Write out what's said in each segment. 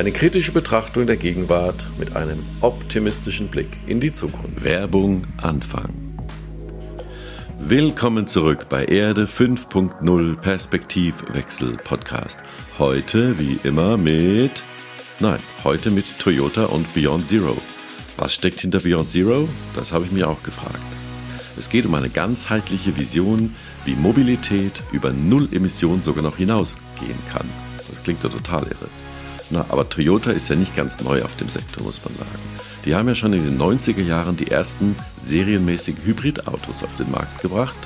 Eine kritische Betrachtung der Gegenwart mit einem optimistischen Blick in die Zukunft. Werbung Anfang. Willkommen zurück bei Erde 5.0 Perspektivwechsel Podcast. Heute wie immer mit Nein, heute mit Toyota und Beyond Zero. Was steckt hinter Beyond Zero? Das habe ich mir auch gefragt. Es geht um eine ganzheitliche Vision, wie Mobilität über Null Emissionen sogar noch hinausgehen kann. Das klingt ja total irre. Na, aber Toyota ist ja nicht ganz neu auf dem Sektor, muss man sagen. Die haben ja schon in den 90er Jahren die ersten serienmäßigen Hybridautos auf den Markt gebracht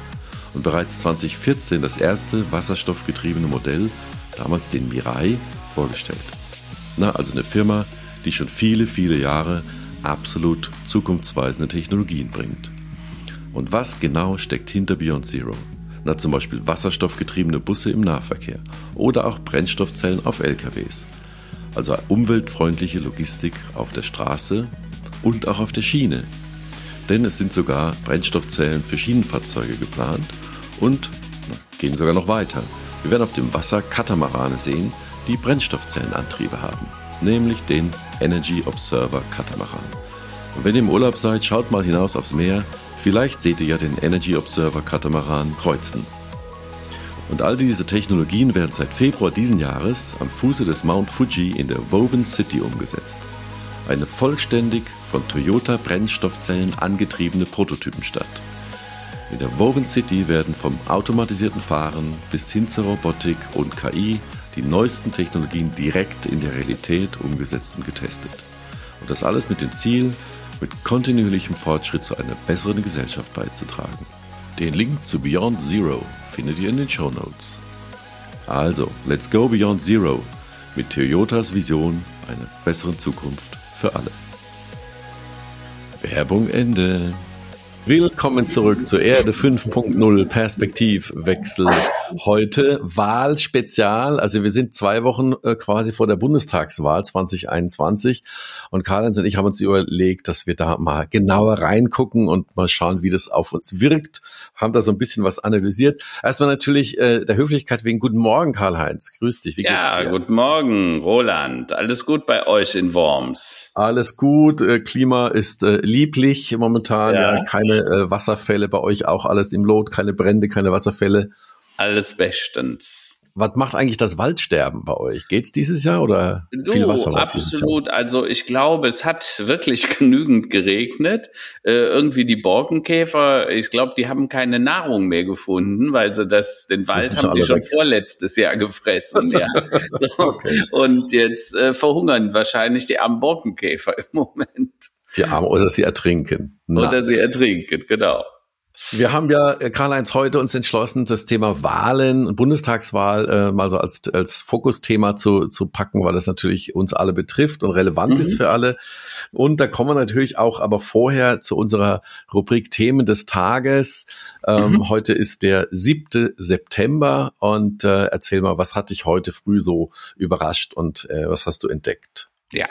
und bereits 2014 das erste wasserstoffgetriebene Modell, damals den Mirai, vorgestellt. Na, also eine Firma, die schon viele, viele Jahre absolut zukunftsweisende Technologien bringt. Und was genau steckt hinter Beyond Zero? Na, zum Beispiel wasserstoffgetriebene Busse im Nahverkehr oder auch Brennstoffzellen auf LKWs. Also umweltfreundliche Logistik auf der Straße und auch auf der Schiene. Denn es sind sogar Brennstoffzellen für Schienenfahrzeuge geplant und gehen sogar noch weiter. Wir werden auf dem Wasser Katamarane sehen, die Brennstoffzellenantriebe haben, nämlich den Energy Observer Katamaran. Und wenn ihr im Urlaub seid, schaut mal hinaus aufs Meer Vielleicht seht ihr ja den Energy Observer Katamaran kreuzen. Und all diese Technologien werden seit Februar diesen Jahres am Fuße des Mount Fuji in der Woven City umgesetzt. Eine vollständig von Toyota Brennstoffzellen angetriebene Prototypenstadt. In der Woven City werden vom automatisierten Fahren bis hin zur Robotik und KI die neuesten Technologien direkt in der Realität umgesetzt und getestet. Und das alles mit dem Ziel, mit kontinuierlichem Fortschritt zu einer besseren Gesellschaft beizutragen. Den Link zu Beyond Zero findet ihr in den Show Notes. Also, let's go Beyond Zero mit Toyotas Vision einer besseren Zukunft für alle. Werbung Ende. Willkommen zurück zur Erde 5.0 Perspektivwechsel. Heute Wahlspezial. Also wir sind zwei Wochen äh, quasi vor der Bundestagswahl 2021 und Karl-Heinz und ich haben uns überlegt, dass wir da mal genauer reingucken und mal schauen, wie das auf uns wirkt. Haben da so ein bisschen was analysiert. Erstmal natürlich äh, der Höflichkeit wegen Guten Morgen, Karl-Heinz. Grüß dich. Wie geht's ja, dir? guten Morgen, Roland. Alles gut bei euch in Worms? Alles gut. Äh, Klima ist äh, lieblich momentan. Ja, ja keine keine äh, Wasserfälle bei euch auch alles im Lot, keine Brände, keine Wasserfälle. Alles bestens. Was macht eigentlich das Waldsterben bei euch? Geht's dieses Jahr oder du, viel Wasser? Absolut. Also ich glaube, es hat wirklich genügend geregnet. Äh, irgendwie die Borkenkäfer, ich glaube, die haben keine Nahrung mehr gefunden, weil sie das, den Wald haben die schon weg. vorletztes Jahr gefressen. ja. So. okay. Und jetzt äh, verhungern wahrscheinlich die armen Borkenkäfer im Moment. Die Arme oder sie ertrinken. Na. Oder sie ertrinken, genau. Wir haben ja, äh, Karl-Heinz, heute uns entschlossen, das Thema Wahlen und Bundestagswahl äh, mal so als, als Fokusthema zu, zu packen, weil das natürlich uns alle betrifft und relevant mhm. ist für alle. Und da kommen wir natürlich auch aber vorher zu unserer Rubrik Themen des Tages. Ähm, mhm. Heute ist der 7. September und äh, erzähl mal, was hat dich heute früh so überrascht und äh, was hast du entdeckt? Ja,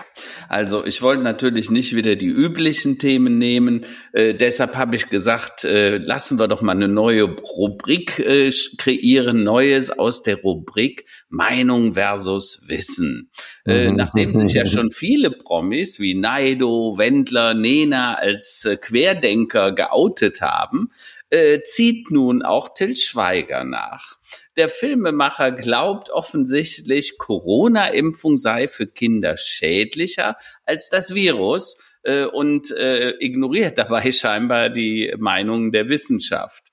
also ich wollte natürlich nicht wieder die üblichen Themen nehmen. Äh, deshalb habe ich gesagt, äh, lassen wir doch mal eine neue Rubrik äh, kreieren, Neues aus der Rubrik Meinung versus Wissen. Äh, mhm. nachdem sich ja schon viele Promis wie Naido, Wendler, Nena als äh, Querdenker geoutet haben, äh, zieht nun auch Till Schweiger nach. Der Filmemacher glaubt offensichtlich, Corona-Impfung sei für Kinder schädlicher als das Virus äh, und äh, ignoriert dabei scheinbar die Meinungen der Wissenschaft.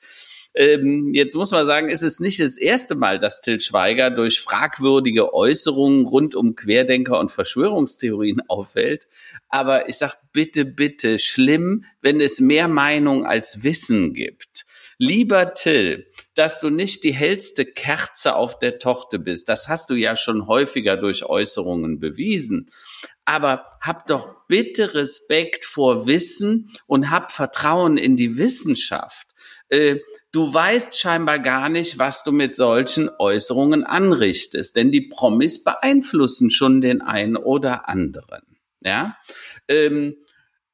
Ähm, jetzt muss man sagen, ist es nicht das erste Mal, dass Till Schweiger durch fragwürdige Äußerungen rund um Querdenker und Verschwörungstheorien auffällt. Aber ich sag bitte, bitte, schlimm, wenn es mehr Meinung als Wissen gibt. Lieber Till, dass du nicht die hellste Kerze auf der Tochter bist, das hast du ja schon häufiger durch Äußerungen bewiesen. Aber hab doch bitte Respekt vor Wissen und hab Vertrauen in die Wissenschaft. Äh, du weißt scheinbar gar nicht, was du mit solchen Äußerungen anrichtest, denn die Promis beeinflussen schon den einen oder anderen. Ja, ähm,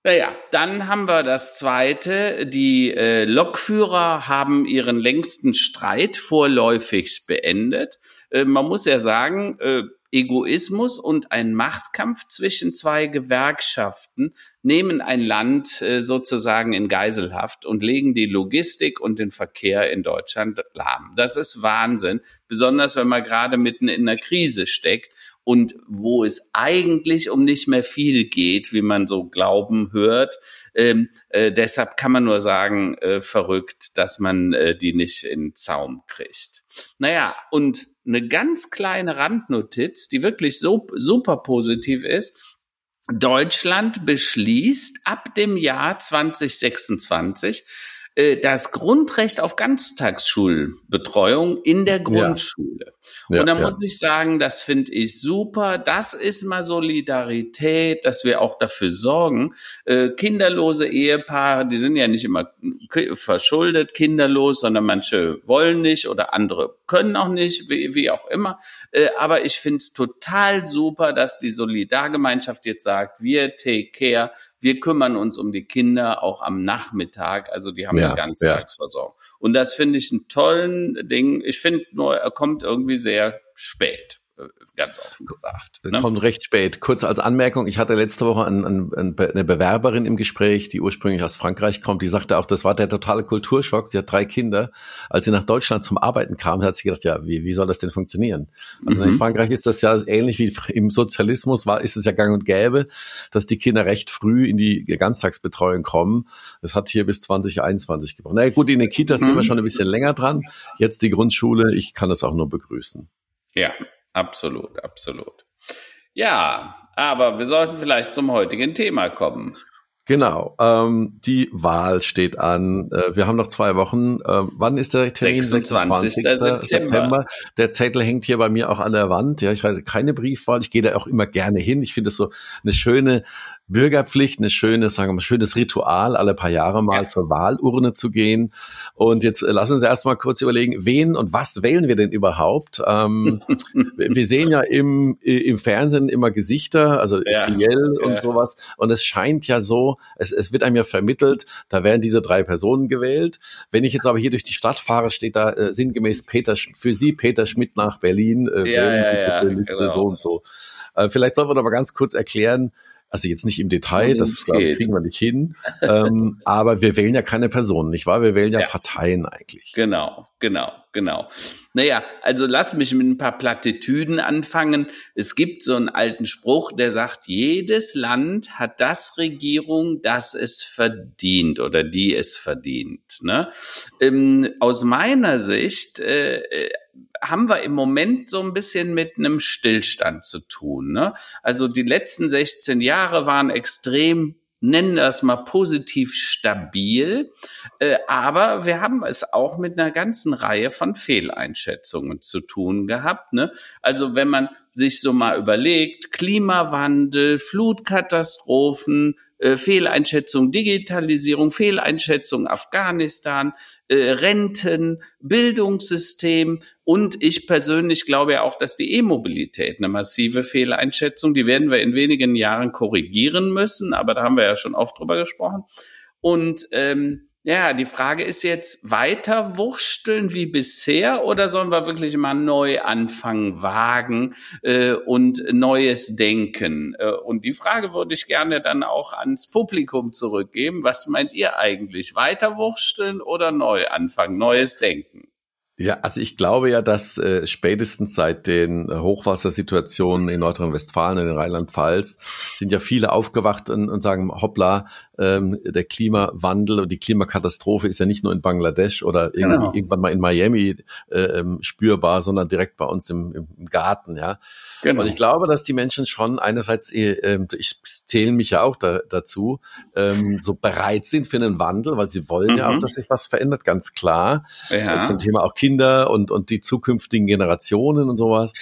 naja, dann haben wir das zweite. Die äh, Lokführer haben ihren längsten Streit vorläufig beendet. Äh, man muss ja sagen, äh, Egoismus und ein Machtkampf zwischen zwei Gewerkschaften nehmen ein Land äh, sozusagen in Geiselhaft und legen die Logistik und den Verkehr in Deutschland lahm. Das ist Wahnsinn, besonders wenn man gerade mitten in einer Krise steckt und wo es eigentlich um nicht mehr viel geht, wie man so glauben hört. Ähm, äh, deshalb kann man nur sagen, äh, verrückt, dass man äh, die nicht in Zaum kriegt. Naja, und eine ganz kleine Randnotiz, die wirklich so super positiv ist. Deutschland beschließt ab dem Jahr 2026 äh, das Grundrecht auf Ganztagsschulbetreuung in der Grundschule. Ja, und da ja. muss ich sagen, das finde ich super. Das ist mal Solidarität, dass wir auch dafür sorgen. Äh, kinderlose Ehepaare, die sind ja nicht immer verschuldet, kinderlos, sondern manche wollen nicht oder andere können auch nicht, wie, wie auch immer. Äh, aber ich finde es total super, dass die Solidargemeinschaft jetzt sagt, wir take care, wir kümmern uns um die Kinder auch am Nachmittag, also die haben ja, eine Ganztagsversorgung. Ja. Und das finde ich einen tollen Ding. Ich finde nur, er kommt irgendwie sehr spät ganz offen gesagt. Ne? Kommt recht spät. Kurz als Anmerkung, ich hatte letzte Woche ein, ein, eine Bewerberin im Gespräch, die ursprünglich aus Frankreich kommt, die sagte auch, das war der totale Kulturschock. Sie hat drei Kinder. Als sie nach Deutschland zum Arbeiten kam, hat sie gedacht, ja, wie, wie soll das denn funktionieren? Also mhm. in Frankreich ist das ja ähnlich wie im Sozialismus war, ist es ja gang und gäbe, dass die Kinder recht früh in die Ganztagsbetreuung kommen. Das hat hier bis 2021 gebraucht. Na naja, gut, in den Kitas mhm. sind wir mhm. schon ein bisschen länger dran. Jetzt die Grundschule, ich kann das auch nur begrüßen. Ja, Absolut, absolut. Ja, aber wir sollten vielleicht zum heutigen Thema kommen. Genau, ähm, die Wahl steht an. Äh, wir haben noch zwei Wochen. Äh, wann ist der Termin? 26. 26. September. Der Zettel hängt hier bei mir auch an der Wand. Ja, ich weiß keine Briefwahl. Ich gehe da auch immer gerne hin. Ich finde es so eine schöne Bürgerpflicht, eine schöne, sagen wir mal, schönes Ritual, alle paar Jahre mal ja. zur Wahlurne zu gehen. Und jetzt äh, lassen Sie erstmal kurz überlegen, wen und was wählen wir denn überhaupt? Ähm, wir sehen ja im, im Fernsehen immer Gesichter, also ja. Triell und ja. sowas. Und es scheint ja so, es, es wird einem ja vermittelt, da werden diese drei Personen gewählt. Wenn ich jetzt aber hier durch die Stadt fahre, steht da äh, sinngemäß Peter, für Sie Peter Schmidt nach Berlin, äh, ja, ja, ja, genau. so und so. Äh, vielleicht sollten wir doch mal ganz kurz erklären, also jetzt nicht im Detail, das, das glaub, kriegen wir nicht hin. ähm, aber wir wählen ja keine Personen, nicht wahr? Wir wählen ja, ja, Parteien eigentlich. Genau, genau, genau. Naja, also lass mich mit ein paar Plattitüden anfangen. Es gibt so einen alten Spruch, der sagt, jedes Land hat das Regierung, das es verdient oder die es verdient. Ne? Ähm, aus meiner Sicht äh, haben wir im Moment so ein bisschen mit einem Stillstand zu tun. Ne? Also die letzten 16 Jahre waren extrem nennen das mal positiv stabil, äh, aber wir haben es auch mit einer ganzen Reihe von Fehleinschätzungen zu tun gehabt. Ne? Also wenn man sich so mal überlegt, Klimawandel, Flutkatastrophen, äh, Fehleinschätzung Digitalisierung, Fehleinschätzung Afghanistan, äh, Renten, Bildungssystem und ich persönlich glaube ja auch, dass die E-Mobilität eine massive Fehleinschätzung, die werden wir in wenigen Jahren korrigieren müssen, aber da haben wir ja schon oft drüber gesprochen. Und ähm, ja, die Frage ist jetzt, weiter wursteln wie bisher oder sollen wir wirklich mal neu anfangen, wagen äh, und Neues denken? Äh, und die Frage würde ich gerne dann auch ans Publikum zurückgeben. Was meint ihr eigentlich? Weiter wursteln oder neu anfangen, Neues denken? Ja, also ich glaube ja, dass äh, spätestens seit den Hochwassersituationen in Nordrhein-Westfalen in Rheinland-Pfalz sind ja viele aufgewacht und, und sagen, hoppla, ähm, der Klimawandel und die Klimakatastrophe ist ja nicht nur in Bangladesch oder genau. irgendwann mal in Miami äh, ähm, spürbar, sondern direkt bei uns im, im Garten, ja. Genau. Und ich glaube, dass die Menschen schon einerseits, äh, ähm, ich zähle mich ja auch da, dazu, ähm, so bereit sind für einen Wandel, weil sie wollen mhm. ja auch, mhm. dass sich was verändert, ganz klar. Ja. Zum Thema auch Kinder und, und die zukünftigen Generationen und sowas.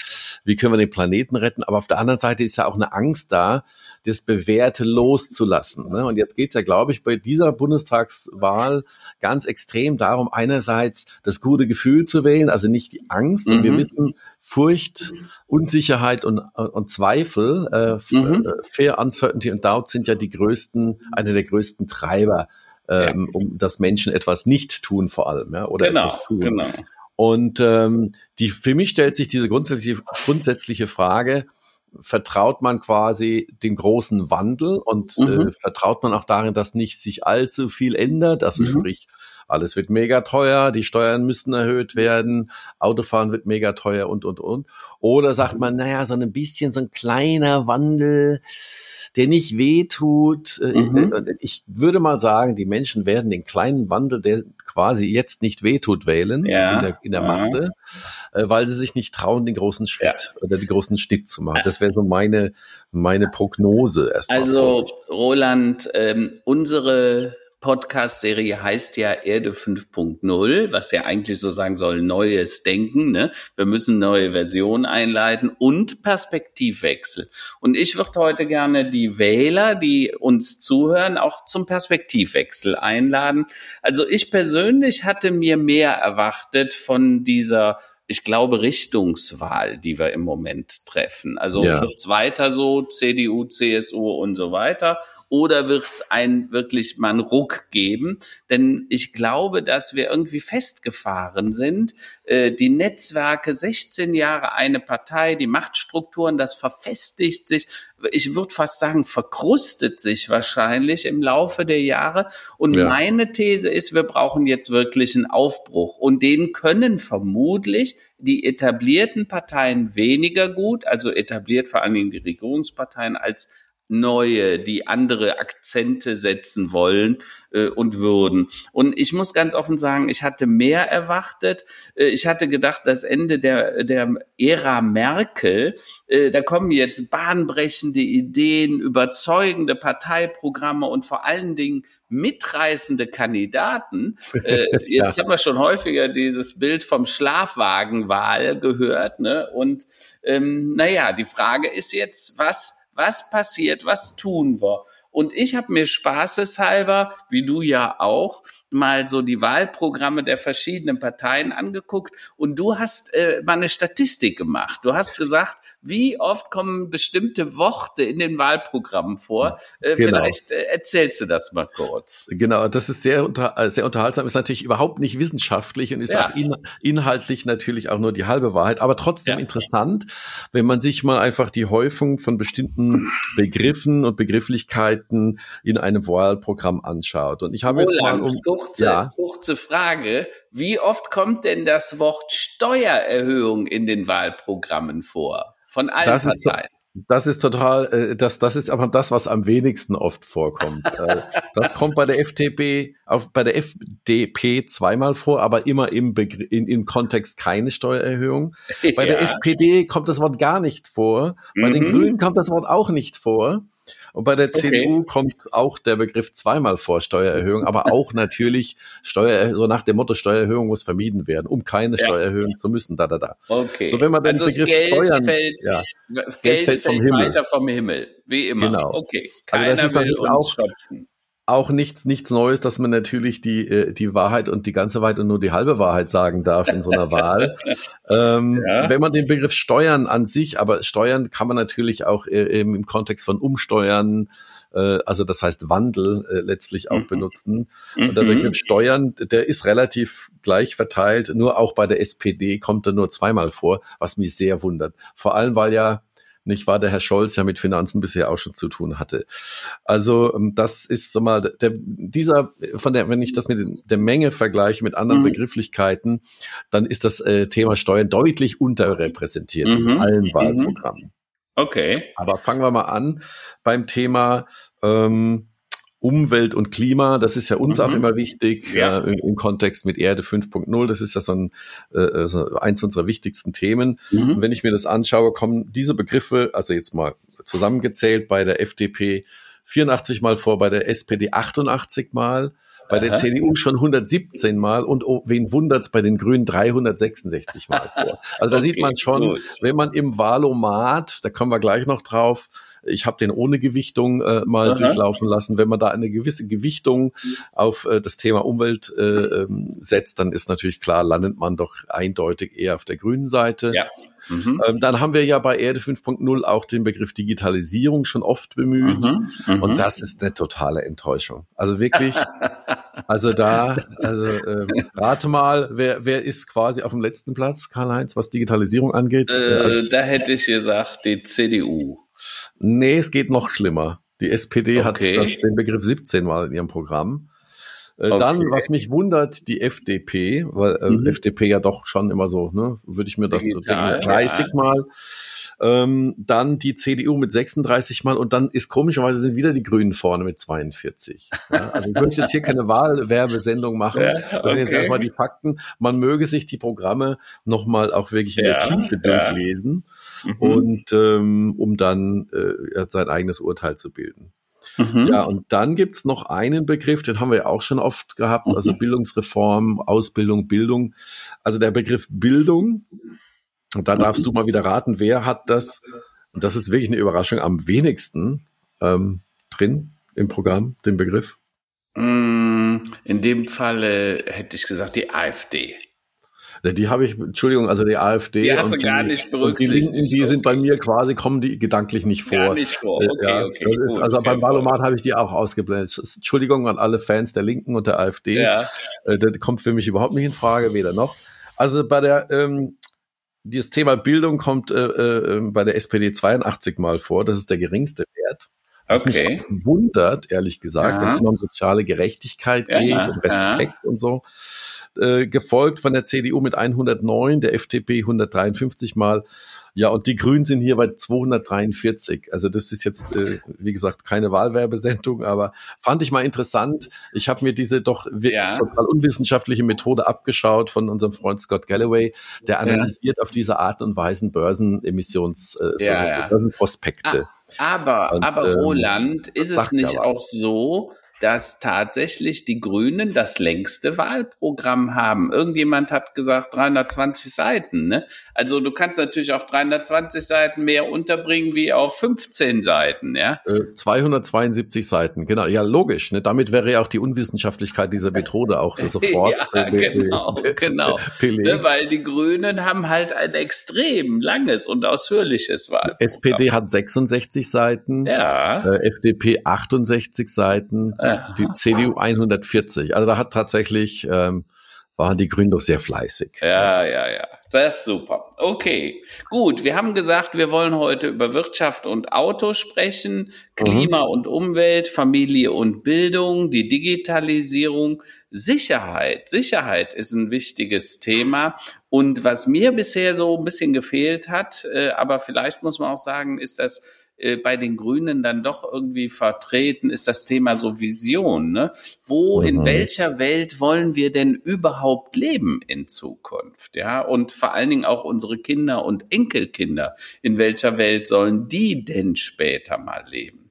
Wie können wir den Planeten retten? Aber auf der anderen Seite ist ja auch eine Angst da, das Bewährte loszulassen. Ne? Und jetzt geht's ja, glaube ich, bei dieser Bundestagswahl ganz extrem darum, einerseits das gute Gefühl zu wählen, also nicht die Angst. Mhm. Und wir wissen, Furcht, Unsicherheit und, und Zweifel, äh, mhm. Äh, Fear, Uncertainty und Doubt sind ja die größten, eine der größten Treiber, ähm, ja. um dass Menschen etwas nicht tun vor allem, ja, oder genau, etwas tun. Genau. Und ähm, die, für mich stellt sich diese grundsätzliche, grundsätzliche Frage, vertraut man quasi dem großen Wandel und äh, mhm. äh, vertraut man auch darin, dass nicht sich allzu viel ändert. Also mhm. sprich, alles wird mega teuer, die Steuern müssten erhöht werden, Autofahren wird mega teuer und, und, und. Oder sagt man, naja, so ein bisschen, so ein kleiner Wandel, der nicht wehtut. Äh, mhm. Ich würde mal sagen, die Menschen werden den kleinen Wandel, der quasi jetzt nicht wehtut, wählen ja. in der, in der Masse, ja. Äh, weil sie sich nicht trauen, den großen Schritt ja. oder den großen Schnitt zu machen. Das wäre so meine, meine Prognose erstmal. Also, Roland, ähm, unsere Podcast-Serie heißt ja Erde 5.0, was ja eigentlich so sagen soll, neues Denken. Ne? Wir müssen neue Versionen einleiten und Perspektivwechsel. Und ich würde heute gerne die Wähler, die uns zuhören, auch zum Perspektivwechsel einladen. Also ich persönlich hatte mir mehr erwartet von dieser ich glaube, Richtungswahl, die wir im Moment treffen. Also ja. wird's weiter so, CDU, CSU und so weiter oder wird es ein wirklich mal einen Ruck geben? Denn ich glaube, dass wir irgendwie festgefahren sind. Äh, die Netzwerke, 16 Jahre eine Partei, die Machtstrukturen, das verfestigt sich. Ich würde fast sagen, verkrustet sich wahrscheinlich im Laufe der Jahre. Und ja. meine These ist, wir brauchen jetzt wirklich einen Aufbruch. Und den können vermutlich die etablierten Parteien weniger gut, also etabliert vor allen Dingen die Regierungsparteien als neue, die andere Akzente setzen wollen äh, und würden. Und ich muss ganz offen sagen, ich hatte mehr erwartet. Äh, ich hatte gedacht, das Ende der, der Ära Merkel, äh, da kommen jetzt bahnbrechende Ideen, überzeugende Parteiprogramme und vor allen Dingen mitreißende Kandidaten. Äh, jetzt ja. haben wir schon häufiger dieses Bild vom Schlafwagenwahl gehört. Ne? Und ähm, naja, die Frage ist jetzt, was was passiert, was tun wir? Und ich habe mir spaßeshalber, wie du ja auch, mal so die Wahlprogramme der verschiedenen Parteien angeguckt und du hast äh, mal eine Statistik gemacht. Du hast gesagt, wie oft kommen bestimmte Worte in den Wahlprogrammen vor? Äh, genau. Vielleicht äh, erzählst du das mal kurz. Genau, das ist sehr, unter, äh, sehr unterhaltsam, ist natürlich überhaupt nicht wissenschaftlich und ist ja. auch in, inhaltlich natürlich auch nur die halbe Wahrheit, aber trotzdem ja. interessant, wenn man sich mal einfach die Häufung von bestimmten Begriffen und Begrifflichkeiten in einem Wahlprogramm anschaut. Und ich habe jetzt mal um kurze, ja. kurze Frage. Wie oft kommt denn das Wort Steuererhöhung in den Wahlprogrammen vor? Von allen das Parteien. Ist, das ist total, äh, das, das ist aber das, was am wenigsten oft vorkommt. äh, das kommt bei der FDP, auf, bei der FDP zweimal vor, aber immer im, Begr in, im Kontext keine Steuererhöhung. Bei ja. der SPD kommt das Wort gar nicht vor. Bei mhm. den Grünen kommt das Wort auch nicht vor. Und bei der CDU okay. kommt auch der Begriff zweimal vor Steuererhöhung, aber auch natürlich Steuer, so nach dem Motto Steuererhöhung muss vermieden werden, um keine ja. Steuererhöhung zu müssen, da, da, da. Okay. So, wenn man den also Begriff Geld Steuern, fällt, ja, Geld, Geld fällt vom Himmel. weiter vom Himmel, wie immer. Genau. Okay. Keiner also das ist dann auch, schöpfen auch nichts, nichts Neues, dass man natürlich die, äh, die Wahrheit und die ganze Wahrheit und nur die halbe Wahrheit sagen darf in so einer Wahl. ähm, ja. Wenn man den Begriff Steuern an sich, aber Steuern kann man natürlich auch äh, im Kontext von Umsteuern, äh, also das heißt Wandel äh, letztlich auch mhm. benutzen. Und der mhm. Begriff Steuern, der ist relativ gleich verteilt, nur auch bei der SPD kommt er nur zweimal vor, was mich sehr wundert. Vor allem, weil ja nicht wahr, der Herr Scholz ja mit Finanzen bisher auch schon zu tun hatte. Also ähm, das ist so mal der, dieser von der, wenn ich das mit der Menge vergleiche mit anderen mhm. Begrifflichkeiten, dann ist das äh, Thema Steuern deutlich unterrepräsentiert mhm. in allen mhm. Wahlprogrammen. Okay. Aber fangen wir mal an beim Thema ähm, Umwelt und Klima, das ist ja uns mhm. auch immer wichtig ja. äh, im, Kontext mit Erde 5.0. Das ist ja so, ein, äh, äh, so eins unserer wichtigsten Themen. Mhm. Und wenn ich mir das anschaue, kommen diese Begriffe, also jetzt mal zusammengezählt bei der FDP 84 Mal vor, bei der SPD 88 Mal, bei Aha. der CDU schon 117 Mal und oh, wen wundert's bei den Grünen 366 Mal vor. Also da okay, sieht man schon, gut. wenn man im Wahlomat, da kommen wir gleich noch drauf, ich habe den ohne Gewichtung äh, mal Aha. durchlaufen lassen. Wenn man da eine gewisse Gewichtung auf äh, das Thema Umwelt äh, ähm, setzt, dann ist natürlich klar, landet man doch eindeutig eher auf der grünen Seite. Ja. Mhm. Ähm, dann haben wir ja bei Erde 5.0 auch den Begriff Digitalisierung schon oft bemüht. Mhm. Mhm. Und das ist eine totale Enttäuschung. Also wirklich, also da, also äh, rate mal, wer, wer ist quasi auf dem letzten Platz, Karl-Heinz, was Digitalisierung angeht? Äh, da hätte ich gesagt, die CDU. Nee, es geht noch schlimmer. Die SPD okay. hat das, den Begriff 17 Mal in ihrem Programm. Äh, okay. Dann, was mich wundert, die FDP, weil äh, mhm. FDP ja doch schon immer so, ne, würde ich mir das Digital, denken, 30 ja. Mal. Ähm, dann die CDU mit 36 Mal und dann ist komischerweise sind wieder die Grünen vorne mit 42. Ja, also ich möchte jetzt hier keine Wahlwerbesendung machen. Ja, okay. Das sind jetzt erstmal die Fakten. Man möge sich die Programme nochmal auch wirklich in der Tiefe durchlesen mhm. und ähm, um dann äh, sein eigenes Urteil zu bilden. Mhm. Ja, und dann gibt's noch einen Begriff, den haben wir ja auch schon oft gehabt, also mhm. Bildungsreform, Ausbildung, Bildung. Also der Begriff Bildung, und da darfst du mal wieder raten, wer hat das, und das ist wirklich eine Überraschung, am wenigsten ähm, drin im Programm, den Begriff? Mm, in dem Falle hätte ich gesagt die AfD. Die habe ich, Entschuldigung, also die AfD. Die hast du gar die, nicht berücksichtigt. Die Linken, die sind bei mir quasi, kommen die gedanklich nicht vor. Gar nicht vor, okay, ja, okay. Ist, also okay, beim Wahlomat habe ich die auch ausgeblendet. Entschuldigung an alle Fans der Linken und der AfD. Ja. Äh, das kommt für mich überhaupt nicht in Frage, weder noch. Also bei der, ähm, dieses Thema Bildung kommt äh, äh, bei der SPD 82 Mal vor. Das ist der geringste Wert. Was okay. mich wundert, ehrlich gesagt, wenn es immer um soziale Gerechtigkeit geht ja, und Respekt ja. und so äh, gefolgt von der CDU mit 109, der FDP 153 Mal. Ja, und die Grünen sind hier bei 243. Also das ist jetzt, äh, wie gesagt, keine Wahlwerbesendung, aber fand ich mal interessant. Ich habe mir diese doch ja. total unwissenschaftliche Methode abgeschaut von unserem Freund Scott Galloway, der analysiert ja. auf diese Art und Weise Börsenemissions, äh, ja, ja. Börsenprospekte. Ah, aber, und, aber ähm, Roland, ist es nicht auch so, dass tatsächlich die Grünen das längste Wahlprogramm haben. Irgendjemand hat gesagt 320 Seiten. Ne? Also du kannst natürlich auf 320 Seiten mehr unterbringen wie auf 15 Seiten. Ja? Äh, 272 Seiten, genau. Ja, logisch. Ne? Damit wäre ja auch die Unwissenschaftlichkeit dieser Methode auch so sofort. ja, äh, genau, genau. Ne, weil die Grünen haben halt ein extrem langes und ausführliches Wahlprogramm. SPD hat 66 Seiten, ja. äh, FDP 68 Seiten die CDU 140. Also da hat tatsächlich, ähm, waren die Grünen doch sehr fleißig. Ja, ja, ja. Das ist super. Okay, gut. Wir haben gesagt, wir wollen heute über Wirtschaft und Auto sprechen, Klima mhm. und Umwelt, Familie und Bildung, die Digitalisierung, Sicherheit. Sicherheit ist ein wichtiges Thema. Und was mir bisher so ein bisschen gefehlt hat, äh, aber vielleicht muss man auch sagen, ist das äh, bei den Grünen dann doch irgendwie vertreten, ist das Thema so Vision. Ne? Wo, mhm. in welcher Welt wollen wir denn überhaupt leben in Zukunft? Ja, und vor allen Dingen auch unsere Kinder und Enkelkinder. In welcher Welt sollen die denn später mal leben?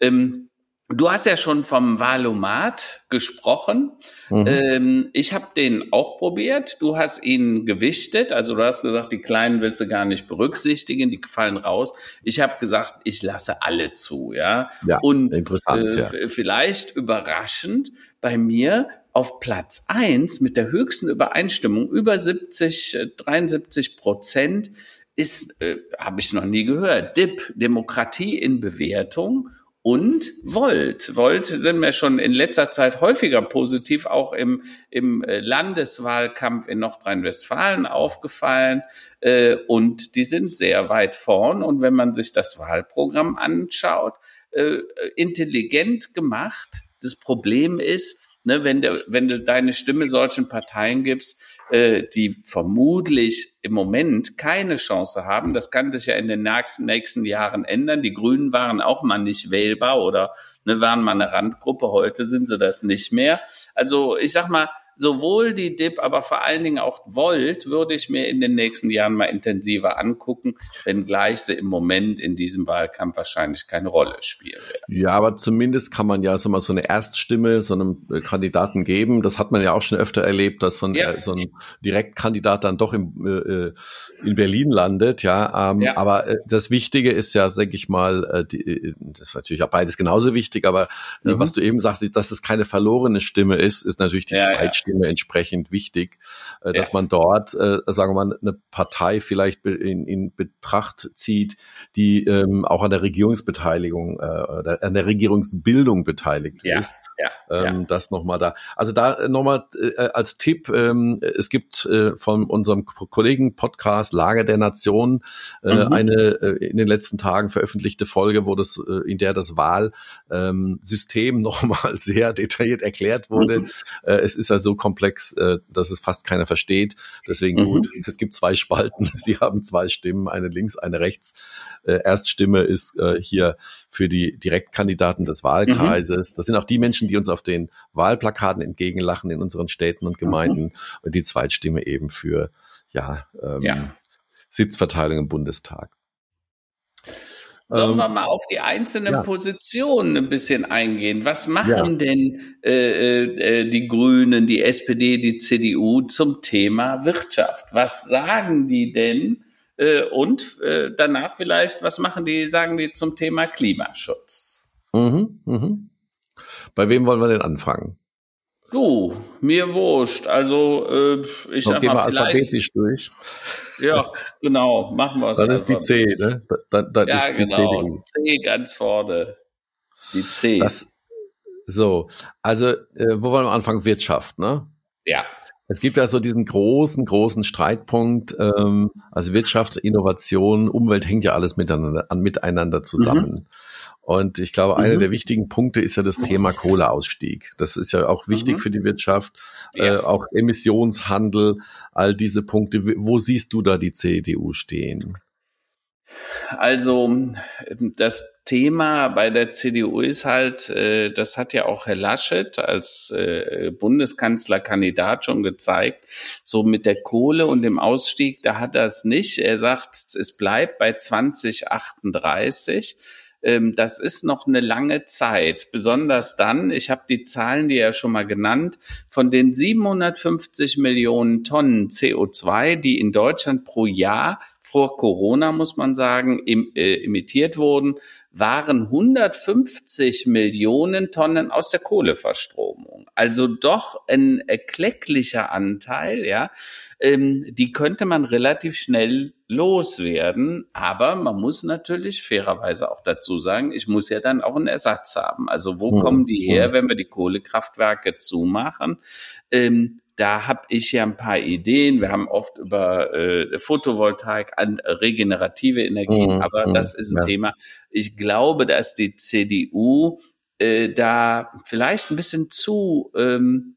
Ähm, Du hast ja schon vom Valomat gesprochen. Mhm. Ähm, ich habe den auch probiert. Du hast ihn gewichtet. Also du hast gesagt, die Kleinen willst du gar nicht berücksichtigen, die fallen raus. Ich habe gesagt, ich lasse alle zu. Ja, ja und interessant, äh, ja. vielleicht überraschend bei mir auf Platz eins mit der höchsten Übereinstimmung über 70, 73 Prozent ist, äh, habe ich noch nie gehört, DIP, Demokratie in Bewertung und Volt. Volt sind mir schon in letzter Zeit häufiger positiv auch im, im äh, Landeswahlkampf in Nordrhein-Westfalen aufgefallen. Äh, und die sind sehr weit vorn. Und wenn man sich das Wahlprogramm anschaut, äh, intelligent gemacht. Das Problem ist, ne, wenn, du, wenn du deine Stimme solchen Parteien gibst, äh, die vermutlich im Moment keine Chance haben. Das kann sich ja in den nächsten, nächsten Jahren ändern. Die Grünen waren auch mal nicht wählbar oder ne, waren mal eine Randgruppe. Heute sind sie das nicht mehr. Also ich sag mal, sowohl die DIP, aber vor allen Dingen auch Volt würde ich mir in den nächsten Jahren mal intensiver angucken, wenngleich sie im Moment in diesem Wahlkampf wahrscheinlich keine Rolle spielen werden. Ja, aber zumindest kann man ja so mal so eine Erststimme so einem äh, Kandidaten geben. Das hat man ja auch schon öfter erlebt, dass so ein, ja. äh, so ein Direktkandidat dann doch im, äh, äh in Berlin landet. Ja, ähm, ja. aber äh, das Wichtige ist ja, denke ich mal, äh, die, das ist natürlich auch beides genauso wichtig, aber mhm. was du eben sagst, dass es keine verlorene Stimme ist, ist natürlich die ja, Zweitstimme. Stimme entsprechend wichtig, äh, dass ja. man dort, äh, sagen wir mal, eine Partei vielleicht in, in Betracht zieht, die ähm, auch an der Regierungsbeteiligung, äh, an der Regierungsbildung beteiligt ja. ist. Ja. Ähm, ja. Das nochmal da. Also da nochmal äh, als Tipp, ähm, es gibt äh, von unserem Kollegen Podcast Lage der Nation äh, mhm. eine äh, in den letzten Tagen veröffentlichte Folge, wo das, äh, in der das Wahlsystem ähm, nochmal sehr detailliert erklärt wurde. Mhm. Äh, es ist also komplex, äh, dass es fast keiner versteht. Deswegen mhm. gut, es gibt zwei Spalten. Sie haben zwei Stimmen, eine links, eine rechts. Äh, Erststimme ist äh, hier für die Direktkandidaten des Wahlkreises. Mhm. Das sind auch die Menschen, die uns auf den Wahlplakaten entgegenlachen in unseren Städten und Gemeinden. Mhm. Und die Zweitstimme eben für ja, ähm, ja. Sitzverteilung im Bundestag. Sollen ähm, wir mal auf die einzelnen ja. Positionen ein bisschen eingehen? Was machen ja. denn äh, äh, äh die Grünen, die SPD, die CDU zum Thema Wirtschaft? Was sagen die denn? Äh, und äh, danach vielleicht, was machen die, sagen die zum Thema Klimaschutz? Mhm, mhm. Bei wem wollen wir denn anfangen? Du, mir wurscht. Also äh, ich sag mal, vielleicht. Alphabetisch durch. Ja, genau, machen wir es. Dann ist die C, ne? Dann, dann ja, ist genau. Die C ganz vorne. Die C. Das, so, also äh, wo wollen wir anfangen? Wirtschaft, ne? Ja. Es gibt ja so diesen großen, großen Streitpunkt, ähm, also Wirtschaft, Innovation, Umwelt hängt ja alles miteinander, miteinander zusammen. Mhm. Und ich glaube, mhm. einer der wichtigen Punkte ist ja das Thema Kohleausstieg. Das ist ja auch wichtig mhm. für die Wirtschaft, ja. äh, auch Emissionshandel, all diese Punkte. Wo siehst du da die CDU stehen? Also das Thema bei der CDU ist halt, äh, das hat ja auch Herr Laschet als äh, Bundeskanzlerkandidat schon gezeigt, so mit der Kohle und dem Ausstieg, da hat er es nicht. Er sagt, es bleibt bei 2038 ähm, das ist noch eine lange Zeit. Besonders dann, ich habe die Zahlen, die ja schon mal genannt, von den 750 Millionen Tonnen CO2, die in Deutschland pro Jahr vor Corona, muss man sagen, im, äh, emittiert wurden, waren 150 Millionen Tonnen aus der Kohleverstromung. Also doch ein erklecklicher Anteil, ja. Ähm, die könnte man relativ schnell loswerden. Aber man muss natürlich fairerweise auch dazu sagen, ich muss ja dann auch einen Ersatz haben. Also wo mhm. kommen die her, wenn wir die Kohlekraftwerke zumachen? Ähm, da habe ich ja ein paar Ideen. Wir haben oft über äh, Photovoltaik, an, äh, regenerative Energien, mhm, aber mhm, das ist ein ja. Thema. Ich glaube, dass die CDU äh, da vielleicht ein bisschen zu ähm,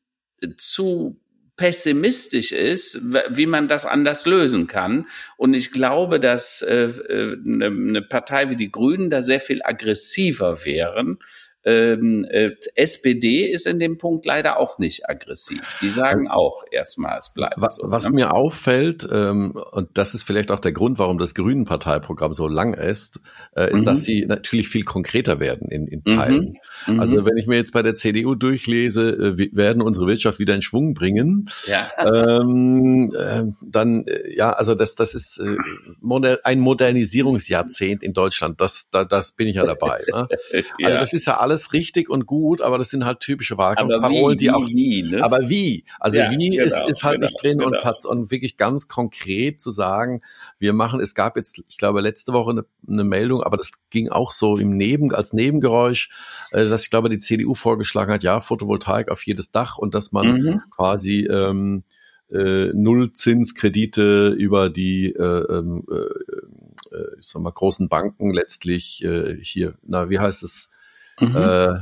zu pessimistisch ist, wie man das anders lösen kann. Und ich glaube, dass äh, äh, eine Partei wie die Grünen da sehr viel aggressiver wären ähm, äh, SPD ist in dem Punkt leider auch nicht aggressiv. Die sagen auch erstmal, es bleibt was, so. Was ne? mir auffällt, ähm, und das ist vielleicht auch der Grund, warum das Grünen-Parteiprogramm so lang ist, äh, ist, mhm. dass sie natürlich viel konkreter werden in, in Teilen. Mhm. mhm. Also wenn ich mir jetzt bei der CDU durchlese, äh, wir werden unsere Wirtschaft wieder in Schwung bringen, ja. ähm, äh, dann, äh, ja, also das, das ist äh, moder ein Modernisierungsjahrzehnt in Deutschland. Das, da, das bin ich ja dabei. Ne? Also ja. das ist ja alles alles richtig und gut, aber das sind halt typische Wahlkampfparolen, die auch. Wie, ne? Aber wie? Also ja, wie genau, ist, ist halt genau, nicht drin genau. und hat und wirklich ganz konkret zu sagen, wir machen, es gab jetzt, ich glaube, letzte Woche eine, eine Meldung, aber das ging auch so im Neben, als Nebengeräusch, äh, dass ich glaube, die CDU vorgeschlagen hat, ja, Photovoltaik auf jedes Dach und dass man mhm. quasi ähm, äh, Nullzinskredite über die äh, ähm, äh, äh, ich sag mal, großen Banken letztlich äh, hier, na, wie heißt es? Mhm. Äh,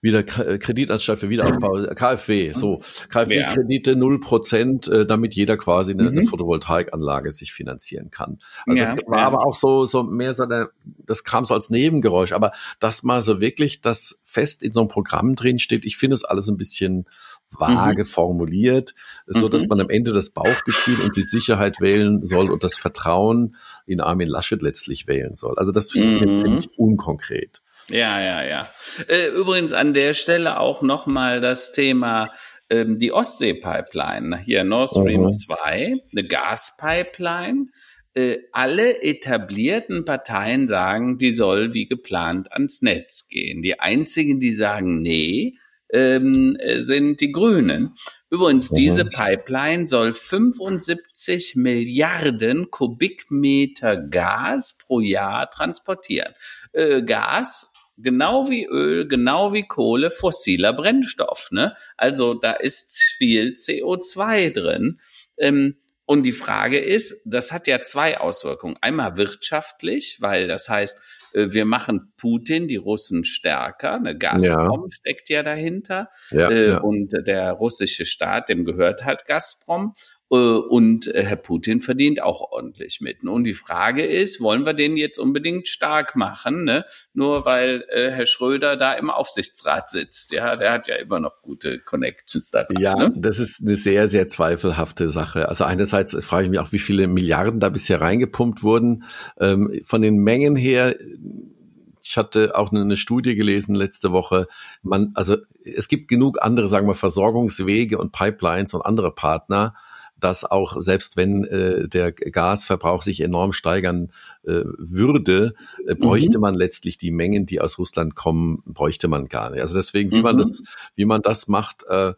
wieder Kreditanstalt für Wiederaufbau, KfW, so, KfW-Kredite null Prozent, äh, damit jeder quasi eine, mhm. eine, Photovoltaikanlage sich finanzieren kann. Also ja, das war ja. aber auch so, so mehr so eine, das kam so als Nebengeräusch, aber dass mal so wirklich das fest in so einem Programm drin steht, ich finde es alles ein bisschen vage mhm. formuliert, so dass mhm. man am Ende das Bauchgefühl und die Sicherheit wählen soll und das Vertrauen in Armin Laschet letztlich wählen soll. Also das ist mir mhm. ziemlich unkonkret. Ja, ja, ja. Äh, übrigens an der Stelle auch nochmal das Thema ähm, die Ostsee-Pipeline, hier Nord Stream mhm. 2, eine Gaspipeline. Äh, alle etablierten Parteien sagen, die soll wie geplant ans Netz gehen. Die einzigen, die sagen, nee, ähm, sind die Grünen. Übrigens, mhm. diese Pipeline soll 75 Milliarden Kubikmeter Gas pro Jahr transportieren. Äh, Gas, genau wie Öl, genau wie Kohle, fossiler Brennstoff. Ne? Also da ist viel CO2 drin. Ähm, und die Frage ist, das hat ja zwei Auswirkungen. Einmal wirtschaftlich, weil das heißt, äh, wir machen Putin, die Russen stärker. Eine Gazprom ja. steckt ja dahinter. Ja, äh, ja. Und der russische Staat, dem gehört halt Gazprom. Äh, und äh, Herr Putin verdient auch ordentlich mit. Und die Frage ist, wollen wir den jetzt unbedingt stark machen, ne? nur weil äh, Herr Schröder da im Aufsichtsrat sitzt. Ja, der hat ja immer noch gute Connections da. Ja, ne? das ist eine sehr, sehr zweifelhafte Sache. Also einerseits frage ich mich auch, wie viele Milliarden da bisher reingepumpt wurden. Ähm, von den Mengen her ich hatte auch eine Studie gelesen letzte Woche. Man, also es gibt genug andere, sagen wir, Versorgungswege und Pipelines und andere Partner dass auch selbst wenn äh, der Gasverbrauch sich enorm steigern äh, würde, äh, bräuchte mhm. man letztlich die Mengen, die aus Russland kommen, bräuchte man gar nicht. Also deswegen, wie mhm. man das, wie man das macht, äh,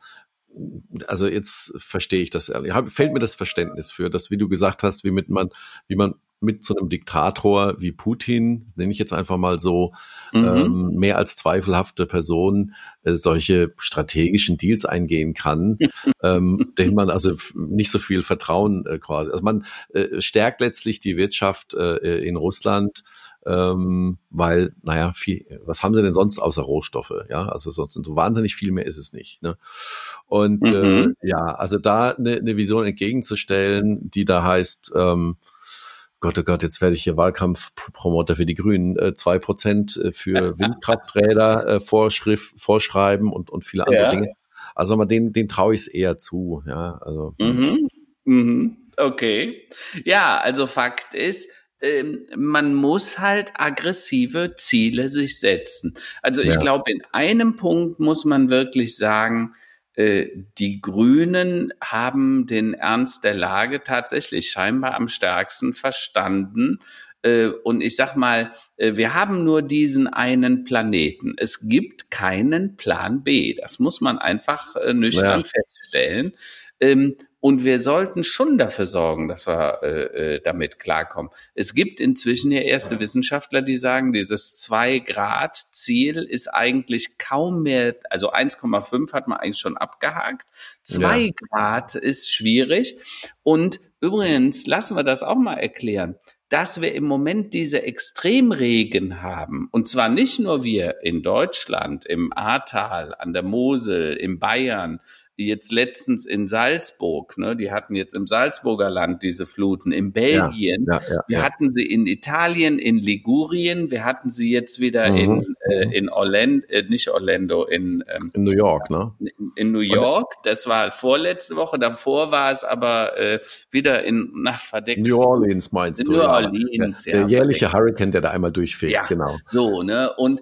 also jetzt verstehe ich das, fällt mir das Verständnis für, dass, wie du gesagt hast, wie mit man, wie man mit so einem Diktator wie Putin, nenne ich jetzt einfach mal so, mhm. ähm, mehr als zweifelhafte Person äh, solche strategischen Deals eingehen kann, ähm, dem man also nicht so viel Vertrauen äh, quasi. Also man äh, stärkt letztlich die Wirtschaft äh, in Russland, ähm, weil, naja, viel, was haben sie denn sonst außer Rohstoffe? Ja, also sonst so wahnsinnig viel mehr ist es nicht. Ne? Und mhm. äh, ja, also da eine, eine Vision entgegenzustellen, die da heißt, ähm, Gott, oh Gott, jetzt werde ich hier Wahlkampfpromoter für die Grünen, äh, zwei äh, Prozent für Windkrafträder äh, Vorschrift, vorschreiben und, und viele andere ja. Dinge. Also mal den, den traue ich es eher zu, ja. Also. Mhm. Mhm. Okay. Ja, also Fakt ist, ähm, man muss halt aggressive Ziele sich setzen. Also ich ja. glaube, in einem Punkt muss man wirklich sagen, die Grünen haben den Ernst der Lage tatsächlich scheinbar am stärksten verstanden. Äh, und ich sag mal, äh, wir haben nur diesen einen Planeten. Es gibt keinen Plan B. Das muss man einfach nüchtern ja. feststellen. Und wir sollten schon dafür sorgen, dass wir äh, äh damit klarkommen. Es gibt inzwischen ja erste Wissenschaftler, die sagen, dieses 2-Grad-Ziel ist eigentlich kaum mehr, also 1,5 hat man eigentlich schon abgehakt. 2 ja. Grad ist schwierig. Und übrigens, lassen wir das auch mal erklären dass wir im Moment diese Extremregen haben. Und zwar nicht nur wir in Deutschland, im Ahrtal, an der Mosel, in Bayern, jetzt letztens in Salzburg, ne, die hatten jetzt im Salzburger Land diese Fluten, in Belgien, ja, ja, ja, wir hatten sie in Italien, in Ligurien, wir hatten sie jetzt wieder mhm. in, äh, in Orlando, äh, nicht Orlando, in, ähm, in New York, ne? In, in New York, das war vorletzte Woche, davor war es aber äh, wieder in nach verdeckt. New Orleans meinst du? New Orleans, ja. Der jährliche verdeckt. Hurricane, der da einmal durchfährt, ja, genau. So, ne, und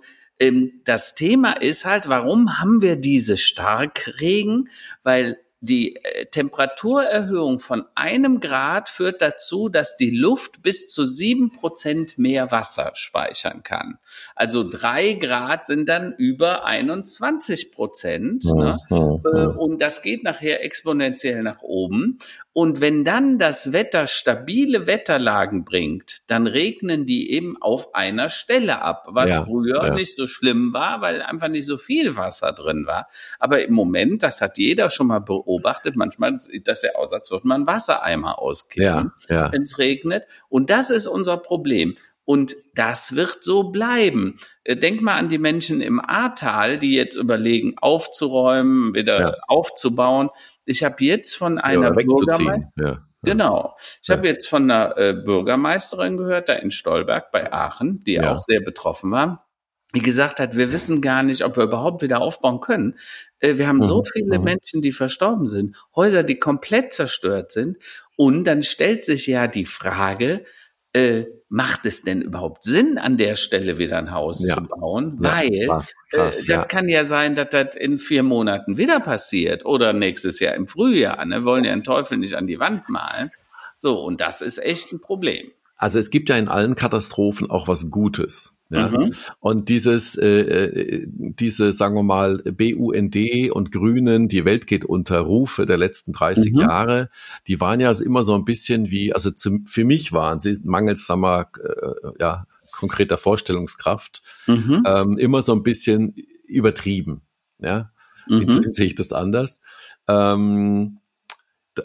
das Thema ist halt, warum haben wir diese Starkregen? Weil die äh, Temperaturerhöhung von einem Grad führt dazu, dass die Luft bis zu sieben Prozent mehr Wasser speichern kann. Also drei Grad sind dann über 21 Prozent. Ne? Äh, und das geht nachher exponentiell nach oben. Und wenn dann das Wetter stabile Wetterlagen bringt, dann regnen die eben auf einer Stelle ab, was ja, früher ja. nicht so schlimm war, weil einfach nicht so viel Wasser drin war. Aber im Moment, das hat jeder schon mal beobachtet, manchmal sieht das ja aus, als würde man Wassereimer auskippen, ja, wenn es regnet. Und das ist unser Problem. Und das wird so bleiben. Äh, denk mal an die Menschen im Ahrtal, die jetzt überlegen, aufzuräumen, wieder ja. aufzubauen. Ich habe jetzt von einer ja, Bürgermeisterin, ja. Genau. Ich ja. habe jetzt von einer äh, Bürgermeisterin gehört, da in Stolberg bei Aachen, die ja. auch sehr betroffen war, die gesagt hat, wir wissen gar nicht, ob wir überhaupt wieder aufbauen können. Äh, wir haben mhm. so viele mhm. Menschen, die verstorben sind, Häuser, die komplett zerstört sind. Und dann stellt sich ja die Frage, äh, macht es denn überhaupt Sinn, an der Stelle wieder ein Haus ja. zu bauen? Ja, Weil krass, krass, äh, ja. das kann ja sein, dass das in vier Monaten wieder passiert oder nächstes Jahr im Frühjahr. Ne? Wollen ja einen Teufel nicht an die Wand malen. So, und das ist echt ein Problem. Also es gibt ja in allen Katastrophen auch was Gutes. Ja? Mhm. Und dieses, äh, äh diese, sagen wir mal, BUND und Grünen, die Welt geht unter Rufe der letzten 30 mhm. Jahre, die waren ja immer so ein bisschen wie, also zu, für mich waren sie mangels, sagen wir, äh, ja, konkreter Vorstellungskraft, mhm. ähm, immer so ein bisschen übertrieben. Ja, mhm. inzwischen sehe ich das anders. Ähm,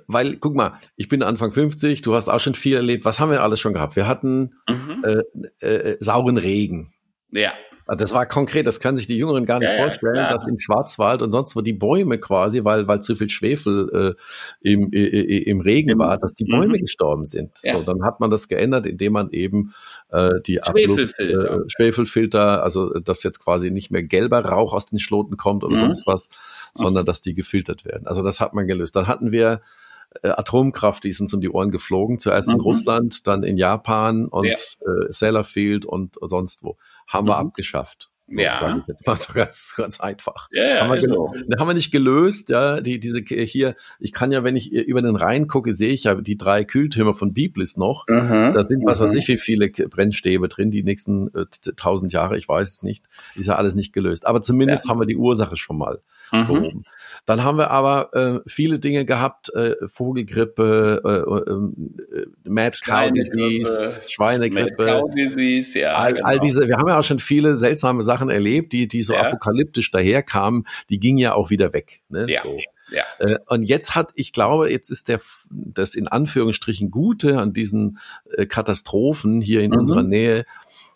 weil, guck mal, ich bin Anfang 50, du hast auch schon viel erlebt. Was haben wir alles schon gehabt? Wir hatten mhm. äh, äh, sauren Regen. Ja. Also das war konkret, das kann sich die Jüngeren gar nicht ja, vorstellen, ja, dass im Schwarzwald und sonst wo die Bäume quasi, weil, weil zu viel Schwefel äh, im, äh, im Regen Im, war, dass die Bäume mhm. gestorben sind. Ja. So, dann hat man das geändert, indem man eben äh, die Schwefelfilter. Abluft, äh, Schwefelfilter, also dass jetzt quasi nicht mehr gelber Rauch aus den Schloten kommt oder mhm. sonst was, sondern dass die gefiltert werden. Also das hat man gelöst. Dann hatten wir äh, Atomkraft, die ist uns um die Ohren geflogen. Zuerst mhm. in Russland, dann in Japan und ja. äh, Sellafield und sonst wo. Haben mhm. wir abgeschafft. So, ja. Jetzt mal so ganz, ganz einfach. Ja, ja, haben, wir genau. haben wir nicht gelöst, ja, die, diese hier, ich kann ja, wenn ich über den Rhein gucke, sehe ich ja die drei Kühltürme von Biblis noch. Mhm. Da sind was weiß mhm. ich wie viele Brennstäbe drin, die nächsten äh, tausend äh, Jahre, ich weiß es nicht. Ist ja alles nicht gelöst. Aber zumindest ja. haben wir die Ursache schon mal mhm. behoben. Dann haben wir aber äh, viele Dinge gehabt, äh, Vogelgrippe, äh, äh, äh Mad Cow Disease, Schweinegrippe. Mad Cow Disease, ja. All, genau. all diese, wir haben ja auch schon viele seltsame Sachen erlebt, die, die so ja. apokalyptisch daherkamen, die gingen ja auch wieder weg. Ne? Ja. So. Ja. Äh, und jetzt hat, ich glaube, jetzt ist der das in Anführungsstrichen Gute an diesen äh, Katastrophen hier in mhm. unserer Nähe,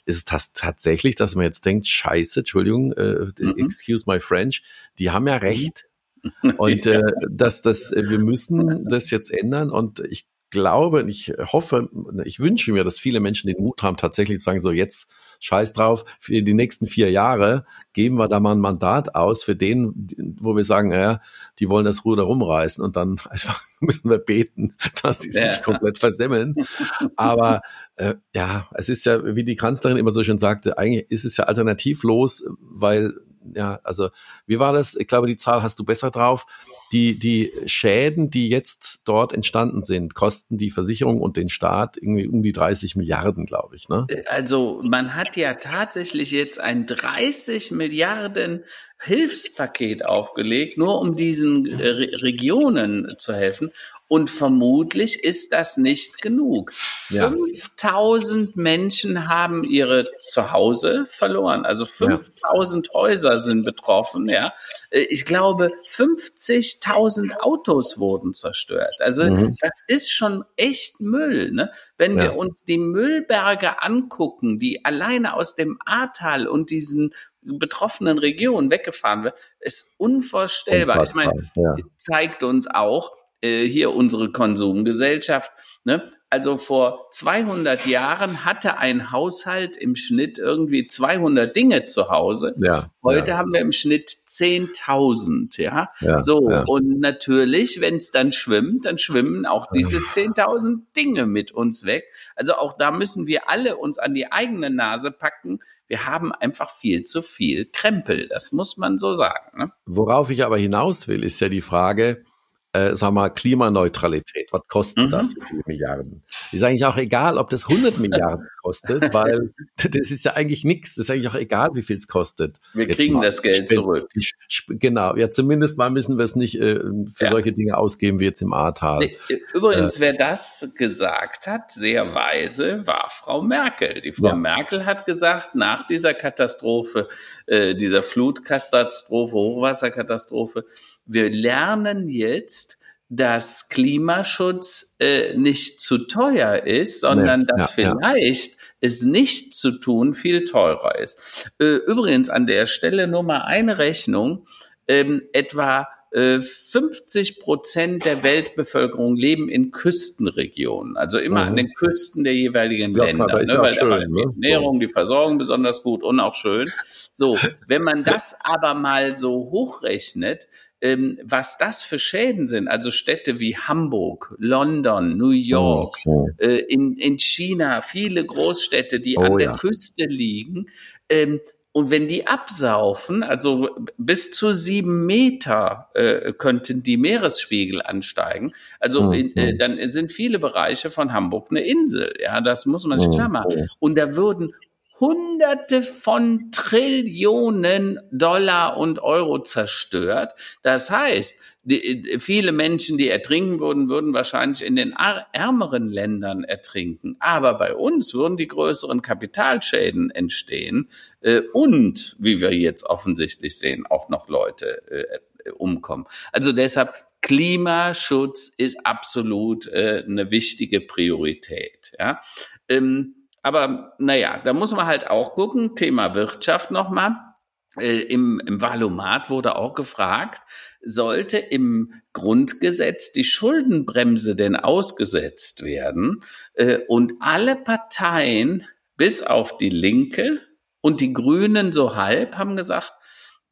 ist es das tatsächlich, dass man jetzt denkt, scheiße, Entschuldigung, äh, mhm. excuse my French, die haben ja recht. Und äh, dass das, äh, wir müssen das jetzt ändern. Und ich glaube, ich hoffe, ich wünsche mir, dass viele Menschen den Mut haben, tatsächlich zu sagen, so jetzt scheiß drauf, für die nächsten vier Jahre geben wir da mal ein Mandat aus für den, wo wir sagen, ja, die wollen das Ruder rumreißen und dann einfach müssen wir beten, dass sie es ja. nicht komplett versemmeln. Aber äh, ja, es ist ja, wie die Kanzlerin immer so schön sagte, eigentlich ist es ja alternativlos, weil ja, also wie war das? Ich glaube, die Zahl hast du besser drauf. Die, die Schäden, die jetzt dort entstanden sind, kosten die Versicherung und den Staat irgendwie um die 30 Milliarden, glaube ich. Ne? Also man hat ja tatsächlich jetzt ein 30 Milliarden Hilfspaket aufgelegt, nur um diesen Re Regionen zu helfen. Und vermutlich ist das nicht genug. Ja. 5000 Menschen haben ihre Zuhause verloren. Also 5000 ja. Häuser sind betroffen, ja. Äh, ich glaube, 50.000 Autos wurden zerstört. Also mhm. das ist schon echt Müll, ne? Wenn ja. wir uns die Müllberge angucken, die alleine aus dem Ahrtal und diesen betroffenen Regionen weggefahren wird, ist unvorstellbar. Ich meine, ja. zeigt uns auch, äh, hier unsere Konsumgesellschaft. Ne? Also vor 200 Jahren hatte ein Haushalt im Schnitt irgendwie 200 Dinge zu Hause. Ja, Heute ja. haben wir im Schnitt 10.000. Ja? ja, so ja. und natürlich, wenn es dann schwimmt, dann schwimmen auch diese 10.000 Dinge mit uns weg. Also auch da müssen wir alle uns an die eigene Nase packen. Wir haben einfach viel zu viel Krempel. Das muss man so sagen. Ne? Worauf ich aber hinaus will, ist ja die Frage, äh, sag mal, Klimaneutralität. Was kostet mhm. das? Wie viele Milliarden? Ist eigentlich auch egal, ob das 100 Milliarden kostet, weil das ist ja eigentlich nichts. Das ist eigentlich auch egal, wie viel es kostet. Wir Jetzt kriegen das Geld zurück. Genau. Ja, zumindest mal müssen wir es nicht äh, für ja. solche Dinge ausgeben wie jetzt im Ahrtal. Nee, übrigens, äh, wer das gesagt hat, sehr weise, war Frau Merkel. Die Frau ja. Merkel hat gesagt, nach dieser Katastrophe, äh, dieser Flutkatastrophe, Hochwasserkatastrophe, wir lernen jetzt, dass Klimaschutz äh, nicht zu teuer ist, sondern nee, dass ja, vielleicht ja. es nicht zu tun viel teurer ist. Äh, übrigens an der Stelle nur mal eine Rechnung. Ähm, etwa 50 äh, Prozent der Weltbevölkerung leben in Küstenregionen, also immer mhm. an den Küsten der jeweiligen ja, Länder, ne, weil schön, da die ne? Ernährung, die Versorgung besonders gut und auch schön. So, wenn man das aber mal so hochrechnet, ähm, was das für Schäden sind, also Städte wie Hamburg, London, New York, oh, Äh, in, in China, viele Großstädte, die oh, an der ja. Küste liegen, ähm, und wenn die absaufen, also bis zu sieben Meter äh, könnten die Meeresspiegel ansteigen. Also mhm. in, äh, dann sind viele Bereiche von Hamburg eine Insel. Ja, das muss man sich klar machen. Und da würden Hunderte von Trillionen Dollar und Euro zerstört. Das heißt, die, viele Menschen, die ertrinken würden, würden wahrscheinlich in den ärmeren Ländern ertrinken. Aber bei uns würden die größeren Kapitalschäden entstehen äh, und, wie wir jetzt offensichtlich sehen, auch noch Leute äh, umkommen. Also deshalb Klimaschutz ist absolut äh, eine wichtige Priorität. Ja. Ähm, aber naja, da muss man halt auch gucken, Thema Wirtschaft nochmal. Äh, im, Im Valomat wurde auch gefragt, sollte im Grundgesetz die Schuldenbremse denn ausgesetzt werden? Äh, und alle Parteien, bis auf die Linke und die Grünen so halb, haben gesagt,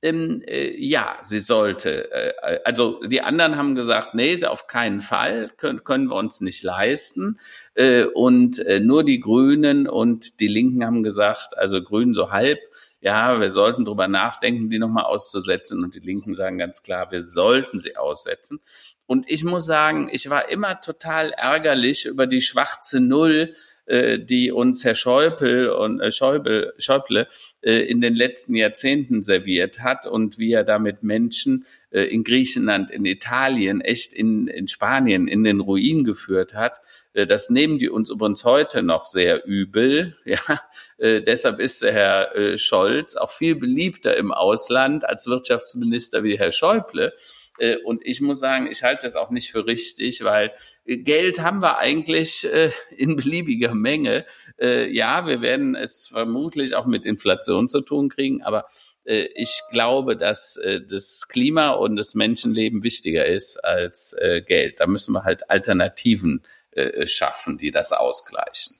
ähm, äh, ja, sie sollte. Äh, also die anderen haben gesagt, nee, sie auf keinen Fall, können, können wir uns nicht leisten. Äh, und äh, nur die Grünen und die Linken haben gesagt, also Grünen so halb, ja, wir sollten drüber nachdenken, die nochmal auszusetzen. Und die Linken sagen ganz klar, wir sollten sie aussetzen. Und ich muss sagen, ich war immer total ärgerlich über die schwarze Null, äh, die uns Herr Schäuble und äh, Schäuble, Schäuble äh, in den letzten Jahrzehnten serviert hat und wie er damit Menschen äh, in Griechenland, in Italien, echt in, in Spanien in den Ruin geführt hat. Äh, das nehmen die uns übrigens heute noch sehr übel. Ja, äh, deshalb ist Herr äh, Scholz auch viel beliebter im Ausland als Wirtschaftsminister wie Herr Schäuble. Äh, und ich muss sagen, ich halte das auch nicht für richtig, weil Geld haben wir eigentlich äh, in beliebiger Menge. Äh, ja, wir werden es vermutlich auch mit Inflation zu tun kriegen, aber äh, ich glaube, dass äh, das Klima und das Menschenleben wichtiger ist als äh, Geld. Da müssen wir halt Alternativen äh, schaffen, die das ausgleichen.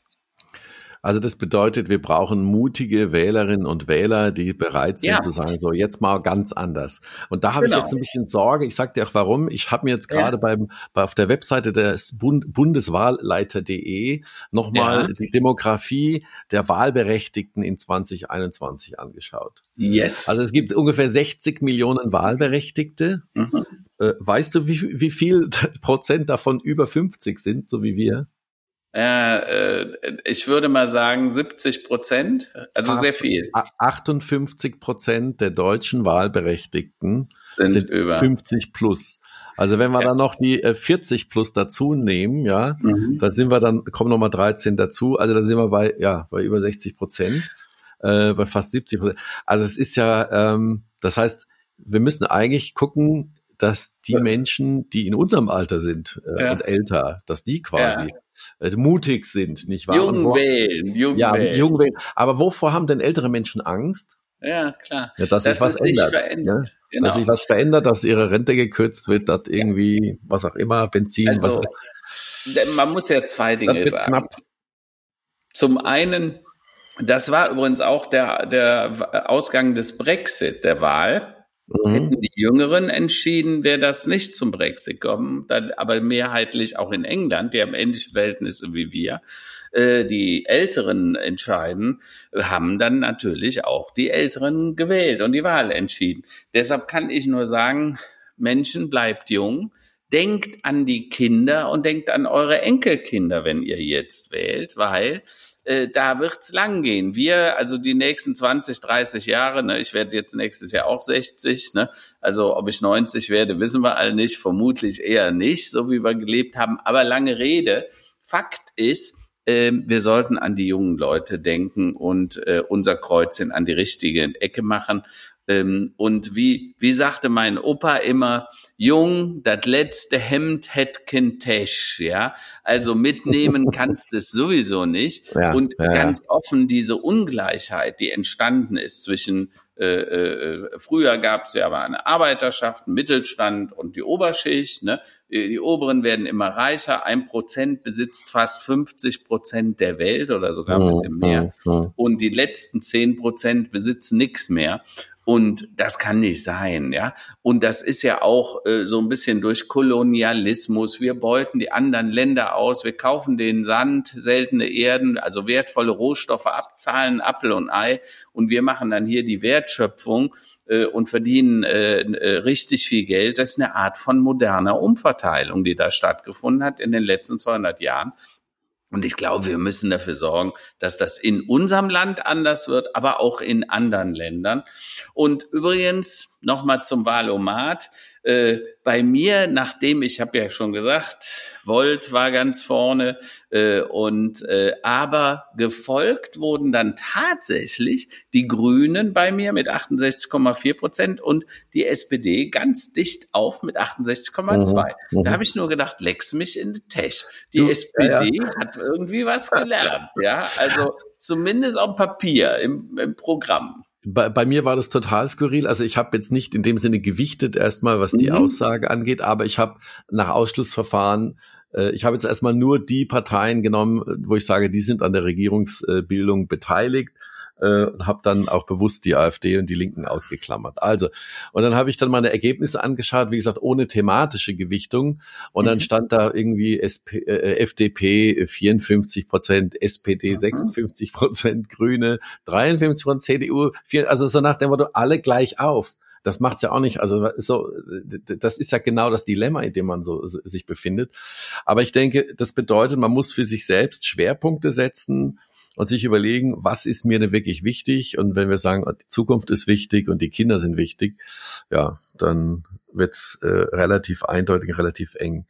Also das bedeutet, wir brauchen mutige Wählerinnen und Wähler, die bereit sind ja. zu sagen, so jetzt mal ganz anders. Und da habe genau. ich jetzt ein bisschen Sorge. Ich sage dir auch warum. Ich habe mir jetzt gerade ja. beim bei, auf der Webseite des Bund, Bundeswahlleiter.de nochmal ja. die Demografie der Wahlberechtigten in 2021 angeschaut. Yes. Also es gibt ungefähr 60 Millionen Wahlberechtigte. Mhm. Äh, weißt du, wie, wie viel Prozent davon über 50 sind, so wie wir? Äh, ich würde mal sagen 70 Prozent, also Fast sehr viel. 58 Prozent der deutschen Wahlberechtigten sind, sind über 50 plus. Also wenn wir ja. dann noch die 40 äh, plus dazu nehmen, ja, mhm. da sind wir dann, kommen nochmal 13 dazu, also da sind wir bei, ja, bei über 60 Prozent, äh, bei fast 70 Prozent. Also es ist ja, ähm, das heißt, wir müssen eigentlich gucken, dass die Menschen, die in unserem Alter sind äh, ja. und älter, dass die quasi ja äh, mutig sind, nicht wahr? Jung wählen, jung ja, wählen. Jung wählen. Aber wovor haben denn ältere Menschen Angst? Ja, klar. Ja, dass das sich was ändert. verändert. Ja? Genau. Dass sich was verändert, dass ihre Rente gekürzt wird, dass irgendwie, ja. was auch immer, Benzin, also, was. Man muss ja zwei Dinge sagen. Knapp. Zum einen, das war übrigens auch der, der Ausgang des Brexit, der Wahl. Mhm. Hätten die Jüngeren entschieden, wäre das nicht zum Brexit kommen, dann, aber mehrheitlich auch in England, die haben ähnliche Verhältnisse wie wir. Äh, die Älteren entscheiden, haben dann natürlich auch die Älteren gewählt und die Wahl entschieden. Deshalb kann ich nur sagen, Menschen bleibt jung. denkt an die Kinder und denkt an eure Enkelkinder, wenn ihr jetzt wählt, weil äh, da wird's lang gehen. Wir, also die nächsten 20, 30 Jahre, ne, ich werde jetzt nächstes Jahr auch 60, ne, also ob ich 90 werde, wissen wir alle nicht, vermutlich eher nicht, so wie wir gelebt haben, aber lange Rede. Fakt ist, äh, wir sollten an die jungen Leute denken und äh, unser Kreuzchen an die richtige Ecke machen. Ähm, und wie, wie sagte mein Opa immer, jung, das letzte Hemd hätt kein Tesch, ja. Also mitnehmen kannst du es sowieso nicht. Ja, und ja, ganz offen diese Ungleichheit, die entstanden ist zwischen äh, äh, früher gab es ja aber eine Arbeiterschaft, einen Mittelstand und die Oberschicht. Ne? Die Oberen werden immer reicher. Ein Prozent besitzt fast 50 Prozent der Welt oder sogar ein bisschen mehr. Und die letzten zehn Prozent besitzen nichts mehr. Und das kann nicht sein, ja. Und das ist ja auch äh, so ein bisschen durch Kolonialismus. Wir beuten die anderen Länder aus, wir kaufen den Sand, seltene Erden, also wertvolle Rohstoffe ab, zahlen Apfel und Ei und wir machen dann hier die Wertschöpfung äh, und verdienen äh, äh richtig viel Geld. Das ist eine Art von moderner Umverteilung, die da stattgefunden hat in den letzten 200 Jahren. Und ich glaube, wir müssen dafür sorgen, dass das in unserem Land anders wird, aber auch in anderen Ländern. Und übrigens nochmal zum Wahlomat. Äh, bei mir, nachdem ich habe ja schon gesagt, Volt war ganz vorne äh, und äh, aber gefolgt wurden dann tatsächlich die Grünen bei mir mit 68,4 Prozent und die SPD ganz dicht auf mit 68,2. Mhm. Da habe ich nur gedacht, lex mich in den Tech. Die du, SPD ja. hat irgendwie was gelernt, ja, also zumindest auf Papier im, im Programm bei, bei mir war das total skurril. Also ich habe jetzt nicht in dem Sinne gewichtet erstmal, was die mhm. Aussage angeht, aber ich habe nach Ausschlussverfahren, äh, ich habe jetzt erstmal nur die Parteien genommen, wo ich sage, die sind an der Regierungsbildung beteiligt äh, und habe dann auch bewusst die AfD und die Linken ausgeklammert. Also, und dann habe ich dann meine Ergebnisse angeschaut, wie gesagt, ohne thematische Gewichtung. Und dann mhm. stand da irgendwie SP, äh, FDP 54 Prozent, SPD 56 mhm. Prozent, Grüne 53 Prozent, CDU, 4, also so nach dem Motto, alle gleich auf das macht's ja auch nicht. Also so, das ist ja genau das Dilemma, in dem man so sich befindet. Aber ich denke, das bedeutet, man muss für sich selbst Schwerpunkte setzen und sich überlegen, was ist mir denn wirklich wichtig? Und wenn wir sagen, die Zukunft ist wichtig und die Kinder sind wichtig, ja, dann wird's äh, relativ eindeutig, relativ eng.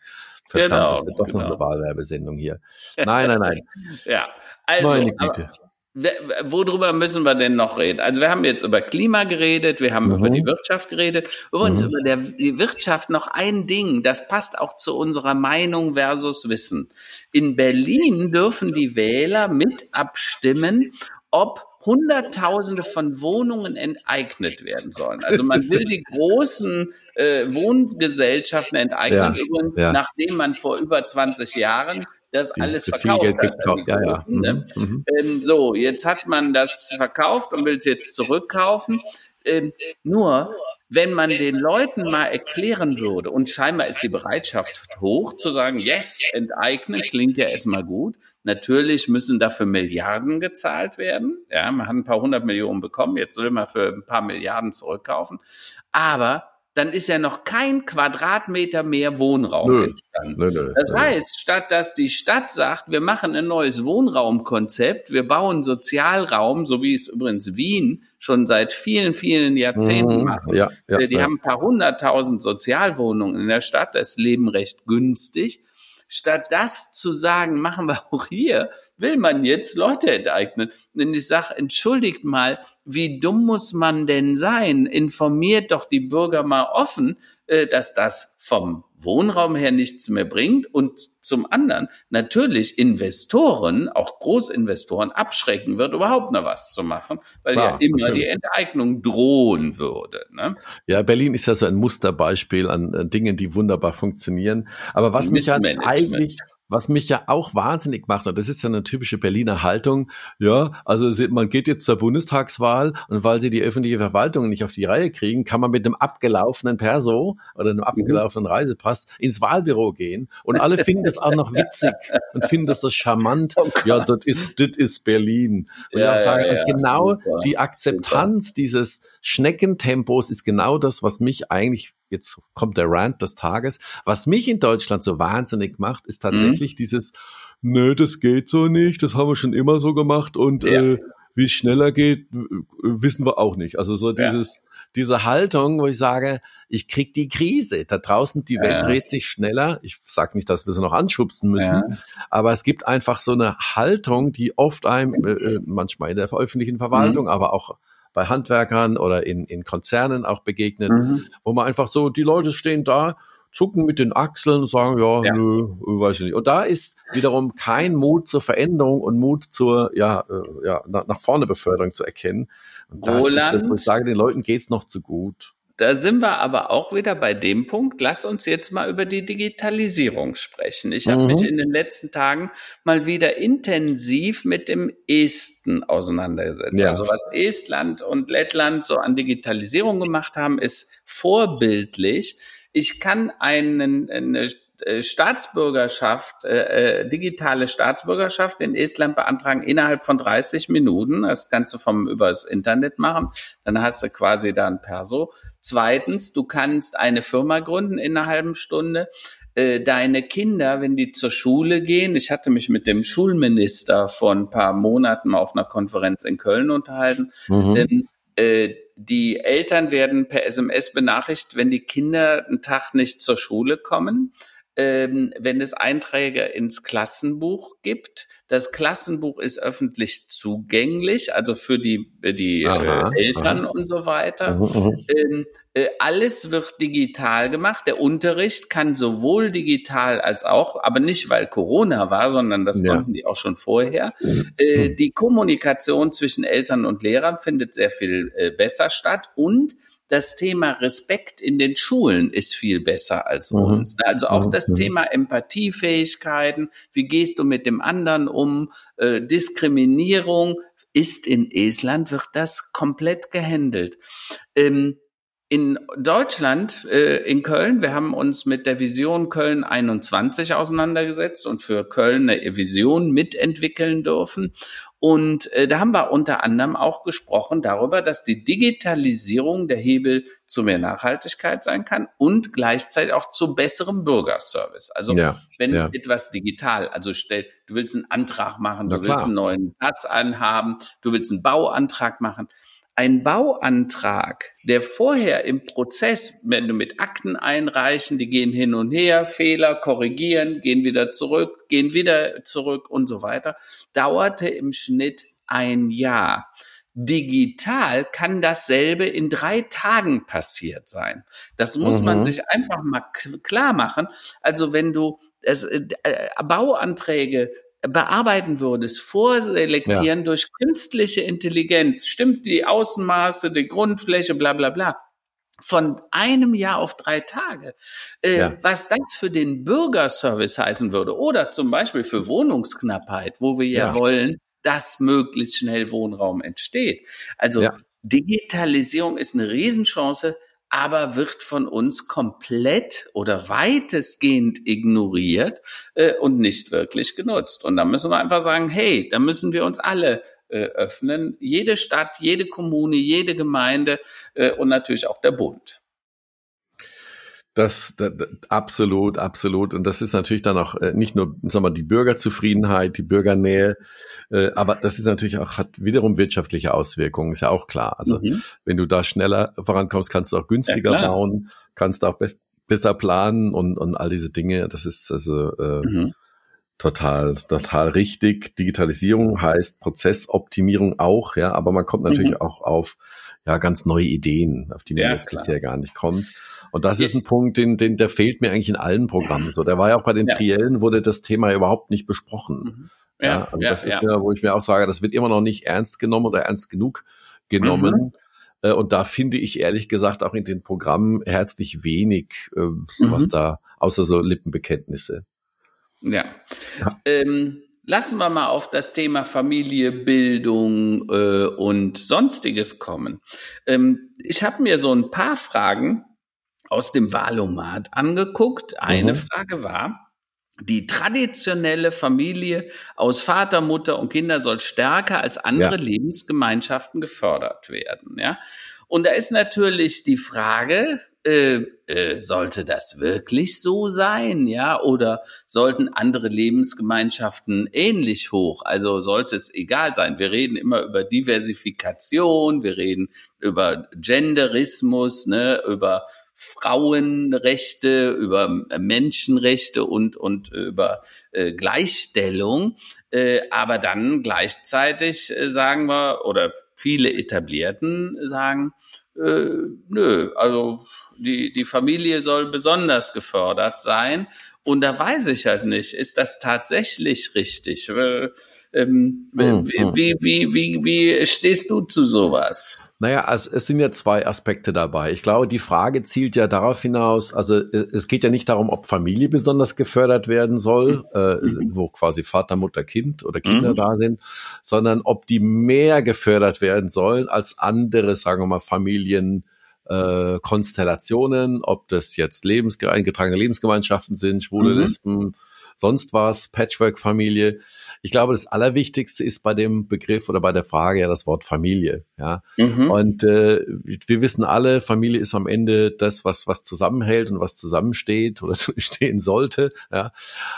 Verdammt, genau, das wird doch genau. noch eine Wahlwerbesendung hier. Nein, nein, nein. ja, also, Meine Güte. Aber, Worüber müssen wir denn noch reden? Also wir haben jetzt über Klima geredet, wir haben mhm. über die Wirtschaft geredet. Übrigens mhm. über der, die Wirtschaft noch ein Ding, das passt auch zu unserer Meinung versus Wissen. In Berlin dürfen die Wähler mit abstimmen, ob Hunderttausende von Wohnungen enteignet werden sollen. Also man will die großen äh, Wohngesellschaften enteignen. Ja, Übrigens, ja. nachdem man vor über 20 Jahren das alles verkauft hat. Ja, ja. Ne? Mhm. mhm. Ähm, so, jetzt hat man das verkauft und will es jetzt zurückkaufen. Ähm, nur, wenn man den Leuten mal erklären würde, und scheinbar ist die Bereitschaft hoch zu sagen, yes, enteignen, klingt ja erstmal gut. Natürlich müssen dafür Milliarden gezahlt werden. Ja, man hat ein paar hundert Millionen bekommen, jetzt will man für ein paar Milliarden zurückkaufen. Aber dann ist ja noch kein Quadratmeter mehr Wohnraum nö. entstanden. Nö, nö, das heißt, statt dass die Stadt sagt, wir machen ein neues Wohnraumkonzept, wir bauen Sozialraum, so wie es übrigens Wien schon seit vielen, vielen Jahrzehnten mhm, macht. Ja, ja, die ja. haben ein paar hunderttausend Sozialwohnungen in der Stadt, das Leben recht günstig. Statt das zu sagen, machen wir auch hier, will man jetzt Leute enteignen. Und ich sage, entschuldigt mal, wie dumm muss man denn sein? Informiert doch die Bürger mal offen, äh, dass das vom Wohnraum her nichts mehr bringt und zum anderen natürlich Investoren, auch Großinvestoren abschrecken wird, überhaupt noch was zu machen, weil Klar, ja immer natürlich. die Enteignung drohen würde. Ne? Ja, Berlin ist ja so ein Musterbeispiel an, an Dingen, die wunderbar funktionieren. Aber was mich halt eigentlich was mich ja auch wahnsinnig macht, und das ist ja eine typische Berliner Haltung, ja, also man geht jetzt zur Bundestagswahl und weil sie die öffentliche Verwaltung nicht auf die Reihe kriegen, kann man mit einem abgelaufenen Perso oder einem mhm. abgelaufenen Reisepass ins Wahlbüro gehen und alle finden das auch noch witzig und finden das so charmant. Oh ja, das ist, das ist Berlin. Und ja, ich auch sagen, ja, ja. genau Super. die Akzeptanz Super. dieses Schneckentempos ist genau das, was mich eigentlich jetzt kommt der Rant des Tages. Was mich in Deutschland so wahnsinnig macht, ist tatsächlich mhm. dieses, nö, das geht so nicht, das haben wir schon immer so gemacht und ja. äh, wie es schneller geht, wissen wir auch nicht. Also so dieses, ja. diese Haltung, wo ich sage, ich krieg die Krise. Da draußen die Welt ja. dreht sich schneller. Ich sage nicht, dass wir sie noch anschubsen müssen, ja. aber es gibt einfach so eine Haltung, die oft einem, äh, äh manchmal in der öffentlichen Verwaltung, mhm. aber auch bei Handwerkern oder in, in Konzernen auch begegnet, mhm. wo man einfach so, die Leute stehen da, zucken mit den Achseln und sagen, ja, ja. nö, weiß ich nicht. Und da ist wiederum kein Mut zur Veränderung und Mut zur, ja, äh, ja, nach, nach vorne Beförderung zu erkennen. Und das Roland, ist das, wo ich sage, den Leuten geht's noch zu gut. Da sind wir aber auch wieder bei dem Punkt. Lass uns jetzt mal über die Digitalisierung sprechen. Ich habe mhm. mich in den letzten Tagen mal wieder intensiv mit dem Esten auseinandergesetzt. Ja. Also was Estland und Lettland so an Digitalisierung gemacht haben, ist vorbildlich ich kann einen, eine Staatsbürgerschaft, äh, äh, digitale Staatsbürgerschaft in Estland beantragen innerhalb von 30 Minuten. Das kannst du vom übers Internet machen. Dann hast du quasi da ein Perso. Zweitens, du kannst eine Firma gründen in einer halben Stunde. Äh, deine Kinder, wenn die zur Schule gehen, ich hatte mich mit dem Schulminister vor ein paar Monaten auf einer Konferenz in Köln unterhalten. Mhm. Äh, die Eltern werden per SMS benachrichtigt, wenn die Kinder einen Tag nicht zur Schule kommen, ähm, wenn es Einträge ins Klassenbuch gibt. Das Klassenbuch ist öffentlich zugänglich, also für die, die aha, äh, Eltern aha. und so weiter. Mhm, mhm. ähm, äh, alles wird digital gemacht. Der Unterricht kann sowohl digital als auch, aber nicht weil Corona war, sondern das ja. konnten die auch schon vorher. Mhm. Äh, die Kommunikation zwischen Eltern und Lehrern findet sehr viel äh, besser statt und das Thema Respekt in den Schulen ist viel besser als mhm. uns. Also auch mhm. das mhm. Thema Empathiefähigkeiten, wie gehst du mit dem anderen um, äh, Diskriminierung ist in Estland, wird das komplett gehandelt. Ähm, in Deutschland, äh, in Köln, wir haben uns mit der Vision Köln 21 auseinandergesetzt und für Köln eine Vision mitentwickeln dürfen. Und äh, da haben wir unter anderem auch gesprochen darüber, dass die Digitalisierung der Hebel zu mehr Nachhaltigkeit sein kann und gleichzeitig auch zu besserem Bürgerservice. Also ja, wenn ja. etwas digital, also stell, du willst einen Antrag machen, Na du klar. willst einen neuen Pass anhaben, du willst einen Bauantrag machen, ein Bauantrag, der vorher im Prozess, wenn du mit Akten einreichen, die gehen hin und her, Fehler korrigieren, gehen wieder zurück, gehen wieder zurück und so weiter, dauerte im Schnitt ein Jahr. Digital kann dasselbe in drei Tagen passiert sein. Das muss mhm. man sich einfach mal klar machen. Also wenn du es, äh, Bauanträge bearbeiten würdest, vorselektieren ja. durch künstliche Intelligenz, stimmt die Außenmaße, die Grundfläche, bla bla bla, von einem Jahr auf drei Tage. Äh, ja. Was das für den Bürgerservice heißen würde oder zum Beispiel für Wohnungsknappheit, wo wir ja, ja wollen, dass möglichst schnell Wohnraum entsteht. Also. Digitalisierung ist eine Riesenchance, aber wird von uns komplett oder weitestgehend ignoriert äh, und nicht wirklich genutzt. Und da müssen wir einfach sagen, hey, da müssen wir uns alle äh, öffnen. Jede Stadt, jede Kommune, jede Gemeinde äh, und natürlich auch der Bund. Das, das, das, absolut, absolut. Und das ist natürlich dann auch äh, nicht nur, sagen wir, die Bürgerzufriedenheit, die Bürgernähe, äh, aber das ist natürlich auch, hat wiederum wirtschaftliche Auswirkungen, ist ja auch klar. Also mhm. wenn du da schneller vorankommst, kannst du auch günstiger ja, bauen, kannst auch be besser planen und, und all diese Dinge. Das ist also äh, mhm. total, total richtig. Digitalisierung heißt Prozessoptimierung auch, ja, aber man kommt natürlich mhm. auch auf ja ganz neue Ideen, auf die man ja, jetzt klar. bisher gar nicht kommt. Und das ist ein Punkt, den, den, der fehlt mir eigentlich in allen Programmen. So, der war ja auch bei den ja. Triellen, wurde das Thema überhaupt nicht besprochen. Mhm. Ja, ja, also ja, das ist ja. wo ich mir auch sage, das wird immer noch nicht ernst genommen oder ernst genug genommen. Mhm. Äh, und da finde ich ehrlich gesagt auch in den Programmen herzlich wenig, äh, mhm. was da, außer so Lippenbekenntnisse. Ja. ja. Ähm, lassen wir mal auf das Thema Familie, Bildung äh, und sonstiges kommen. Ähm, ich habe mir so ein paar Fragen aus dem Wahlomat angeguckt. Eine mhm. Frage war, die traditionelle Familie aus Vater, Mutter und Kinder soll stärker als andere ja. Lebensgemeinschaften gefördert werden. Ja? Und da ist natürlich die Frage, äh, äh, sollte das wirklich so sein, ja? Oder sollten andere Lebensgemeinschaften ähnlich hoch? Also sollte es egal sein. Wir reden immer über Diversifikation, wir reden über Genderismus, ne, über Frauenrechte, über Menschenrechte und, und über äh, Gleichstellung. Äh, aber dann gleichzeitig äh, sagen wir, oder viele Etablierten sagen, äh, nö, also die, die Familie soll besonders gefördert sein. Und da weiß ich halt nicht, ist das tatsächlich richtig? Ähm, mhm. wie, wie, wie, wie stehst du zu sowas? Naja, es, es sind ja zwei Aspekte dabei. Ich glaube, die Frage zielt ja darauf hinaus, also äh, es geht ja nicht darum, ob Familie besonders gefördert werden soll, äh, mhm. wo quasi Vater, Mutter, Kind oder Kinder mhm. da sind, sondern ob die mehr gefördert werden sollen als andere, sagen wir mal, Familien, äh, Konstellationen, ob das jetzt Lebens eingetragene Lebensgemeinschaften sind, schwule mhm. Lesben, sonst was, Patchwork-Familie. Ich glaube, das Allerwichtigste ist bei dem Begriff oder bei der Frage ja das Wort Familie. Ja, mhm. und äh, wir wissen alle, Familie ist am Ende das, was was zusammenhält und was zusammensteht oder stehen sollte. Ja,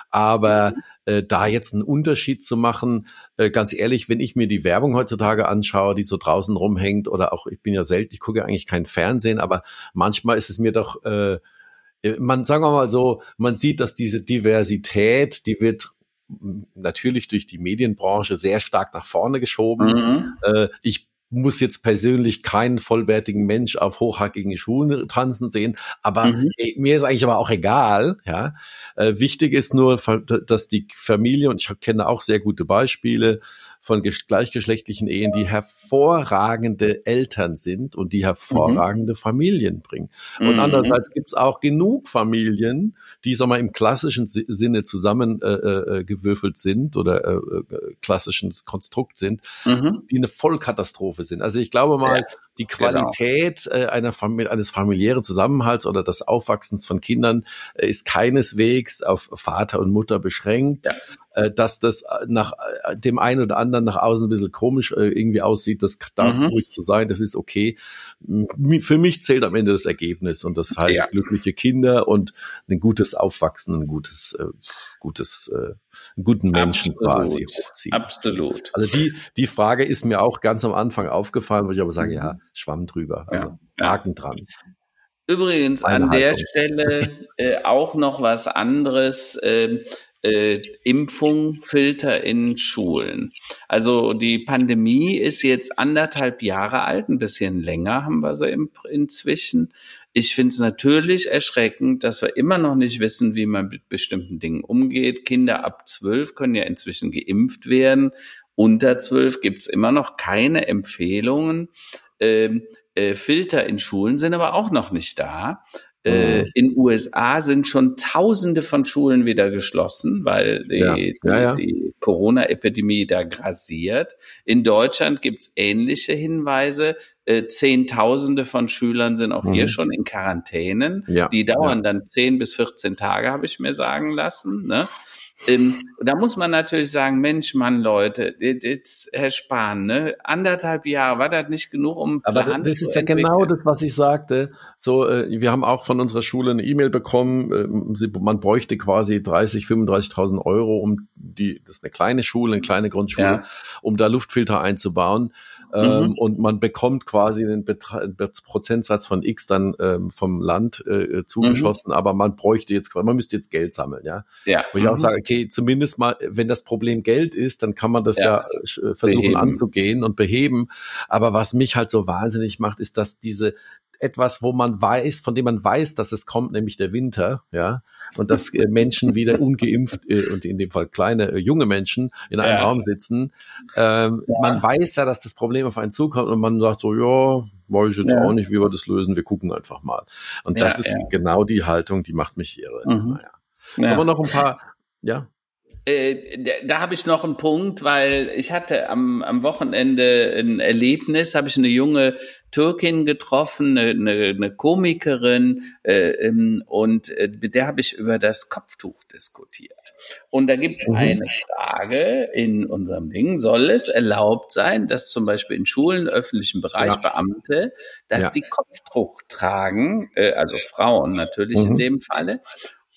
aber äh, da jetzt einen Unterschied zu machen. Äh, ganz ehrlich, wenn ich mir die Werbung heutzutage anschaue, die so draußen rumhängt, oder auch, ich bin ja selten, ich gucke ja eigentlich kein Fernsehen, aber manchmal ist es mir doch, äh, man sagen wir mal so, man sieht, dass diese Diversität, die wird natürlich durch die Medienbranche sehr stark nach vorne geschoben. Mhm. Äh, ich muss jetzt persönlich keinen vollwertigen Mensch auf hochhackigen Schuhen tanzen sehen, aber mhm. Mir ist eigentlich aber auch egal, ja. Äh, wichtig ist nur, dass die Familie, und ich kenne auch sehr gute Beispiele, von gleichgeschlechtlichen Ehen, die hervorragende Eltern sind und die hervorragende mhm. Familien bringen. Und mhm. andererseits gibt es auch genug Familien, die sag mal, im klassischen Sinne zusammengewürfelt äh, äh, sind oder äh, äh, klassischen Konstrukt sind, mhm. die eine Vollkatastrophe sind. Also ich glaube mal, ja die genau. Qualität genau. äh, einer Familie, eines familiären Zusammenhalts oder des Aufwachsens von Kindern äh, ist keineswegs auf Vater und Mutter beschränkt. Ja. Äh, dass das nach äh, dem einen oder anderen nach außen ein bisschen komisch äh, irgendwie aussieht, das darf mhm. ruhig so sein, das ist okay. Für mich zählt am Ende das Ergebnis und das heißt ja. glückliche Kinder und ein gutes Aufwachsen, ein gutes, äh, gutes äh, guten Menschen Absolut. quasi hochziehen. Absolut. Also die, die Frage ist mir auch ganz am Anfang aufgefallen, wo ich aber sage, ja, mhm. Schwamm drüber. Also ja. Haken dran. Übrigens Eine an der Stelle äh, auch noch was anderes. Äh, äh, Impfung, Filter in Schulen. Also die Pandemie ist jetzt anderthalb Jahre alt, ein bisschen länger haben wir sie inzwischen. Ich finde es natürlich erschreckend, dass wir immer noch nicht wissen, wie man mit bestimmten Dingen umgeht. Kinder ab zwölf können ja inzwischen geimpft werden. Unter zwölf gibt's immer noch keine Empfehlungen. Ähm, äh, Filter in Schulen sind aber auch noch nicht da. Äh, mhm. in USA sind schon Tausende von Schulen wieder geschlossen, weil die, ja. Ja, ja. die Corona-Epidemie da grasiert. In Deutschland gibt's ähnliche Hinweise. Äh, Zehntausende von Schülern sind auch mhm. hier schon in Quarantänen. Die dauern dann zehn bis 14 Tage, habe ich mir sagen lassen. Ne? Ähm, da muss man natürlich sagen, Mensch, Mann, Leute, jetzt, Herr Spahn, ne, anderthalb Jahre, war das nicht genug, um Aber Plan das ist ja genau das, was ich sagte. So, äh, wir haben auch von unserer Schule eine E-Mail bekommen, äh, man bräuchte quasi 30, 35.000 Euro, um die, das ist eine kleine Schule, eine kleine Grundschule, ja. um da Luftfilter einzubauen. Ähm, mhm. und man bekommt quasi einen Betra Prozentsatz von X dann ähm, vom Land äh, zugeschossen, mhm. aber man bräuchte jetzt, man müsste jetzt Geld sammeln, ja. ja. Wo ich mhm. auch sage, okay, zumindest mal, wenn das Problem Geld ist, dann kann man das ja, ja äh, versuchen beheben. anzugehen und beheben. Aber was mich halt so wahnsinnig macht, ist, dass diese etwas, wo man weiß, von dem man weiß, dass es kommt, nämlich der Winter, ja, und dass äh, Menschen wieder ungeimpft äh, und in dem Fall kleine äh, junge Menschen in einem ja. Raum sitzen. Ähm, ja. Man weiß ja, dass das Problem auf einen zukommt und man sagt so, ja, weiß ich jetzt ja. auch nicht, wie wir das lösen, wir gucken einfach mal. Und das ist genau die Haltung, die macht mich irre. Mhm. Naja. Sollen wir noch ein paar, ja? Äh, da habe ich noch einen Punkt, weil ich hatte am, am Wochenende ein Erlebnis, habe ich eine junge Türkin getroffen, eine, eine, eine Komikerin, äh, ähm, und äh, mit der habe ich über das Kopftuch diskutiert. Und da gibt es mhm. eine Frage in unserem Ding, soll es erlaubt sein, dass zum Beispiel in Schulen, öffentlichen Bereich ja. Beamte, dass ja. die Kopftuch tragen, äh, also Frauen natürlich mhm. in dem Falle,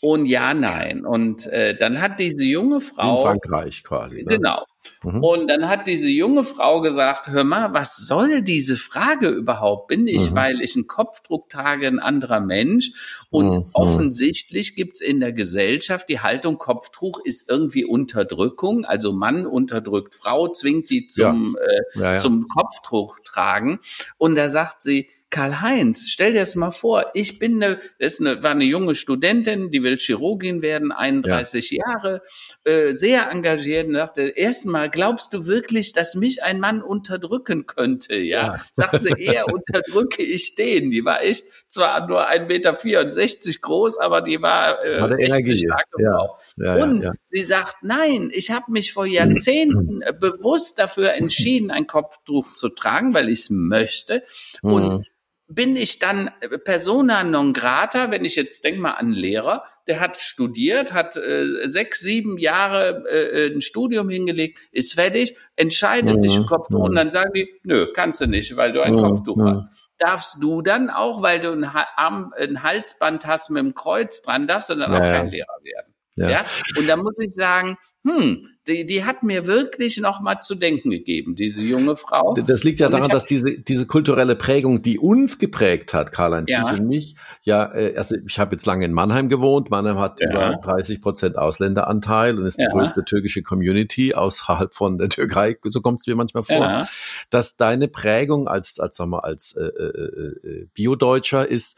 und ja, nein. Und äh, dann hat diese junge Frau. In Frankreich quasi. Ne? Genau. Mhm. Und dann hat diese junge Frau gesagt, hör mal, was soll diese Frage überhaupt? Bin ich, mhm. weil ich einen Kopfdruck trage, ein anderer Mensch? Und mhm. offensichtlich gibt's in der Gesellschaft die Haltung, Kopftuch ist irgendwie Unterdrückung. Also Mann unterdrückt Frau, zwingt die zum, ja. Äh, ja, ja. zum Kopfdruck tragen. Und da sagt sie, Karl-Heinz, stell dir das mal vor, ich bin eine, das eine, war eine junge Studentin, die will Chirurgin werden, 31 ja. Jahre, äh, sehr engagiert und sagte, erstmal, glaubst du wirklich, dass mich ein Mann unterdrücken könnte? Ja, ja. sagte sie, eher unterdrücke ich den. Die war echt zwar nur 1,64 Meter groß, aber die war äh, Hatte echt Energie. stark ja. ja. Und sie sagt, nein, ich habe mich vor Jahrzehnten bewusst dafür entschieden, ein Kopftuch zu tragen, weil ich es möchte. Und mhm bin ich dann persona non grata, wenn ich jetzt denk mal an einen Lehrer, der hat studiert, hat äh, sechs, sieben Jahre äh, ein Studium hingelegt, ist fertig, entscheidet mhm. sich ein Kopftuch und dann sagen die, nö, kannst du nicht, weil du ein mhm. Kopftuch mhm. hast. Darfst du dann auch, weil du ein, Arm, ein Halsband hast mit dem Kreuz dran, darfst du dann ja. auch kein Lehrer werden. Ja. ja. Und da muss ich sagen, hm, die, die hat mir wirklich noch mal zu denken gegeben, diese junge Frau. Das liegt ja und daran, dass diese, diese kulturelle Prägung, die uns geprägt hat, Karl-Heinz, ja. dich und mich, ja, äh, also ich habe jetzt lange in Mannheim gewohnt. Mannheim hat ja. über 30 Prozent Ausländeranteil und ist die ja. größte türkische Community außerhalb von der Türkei, so kommt es mir manchmal vor, ja. dass deine Prägung als, als, sag mal, als äh, äh, äh Biodeutscher ist,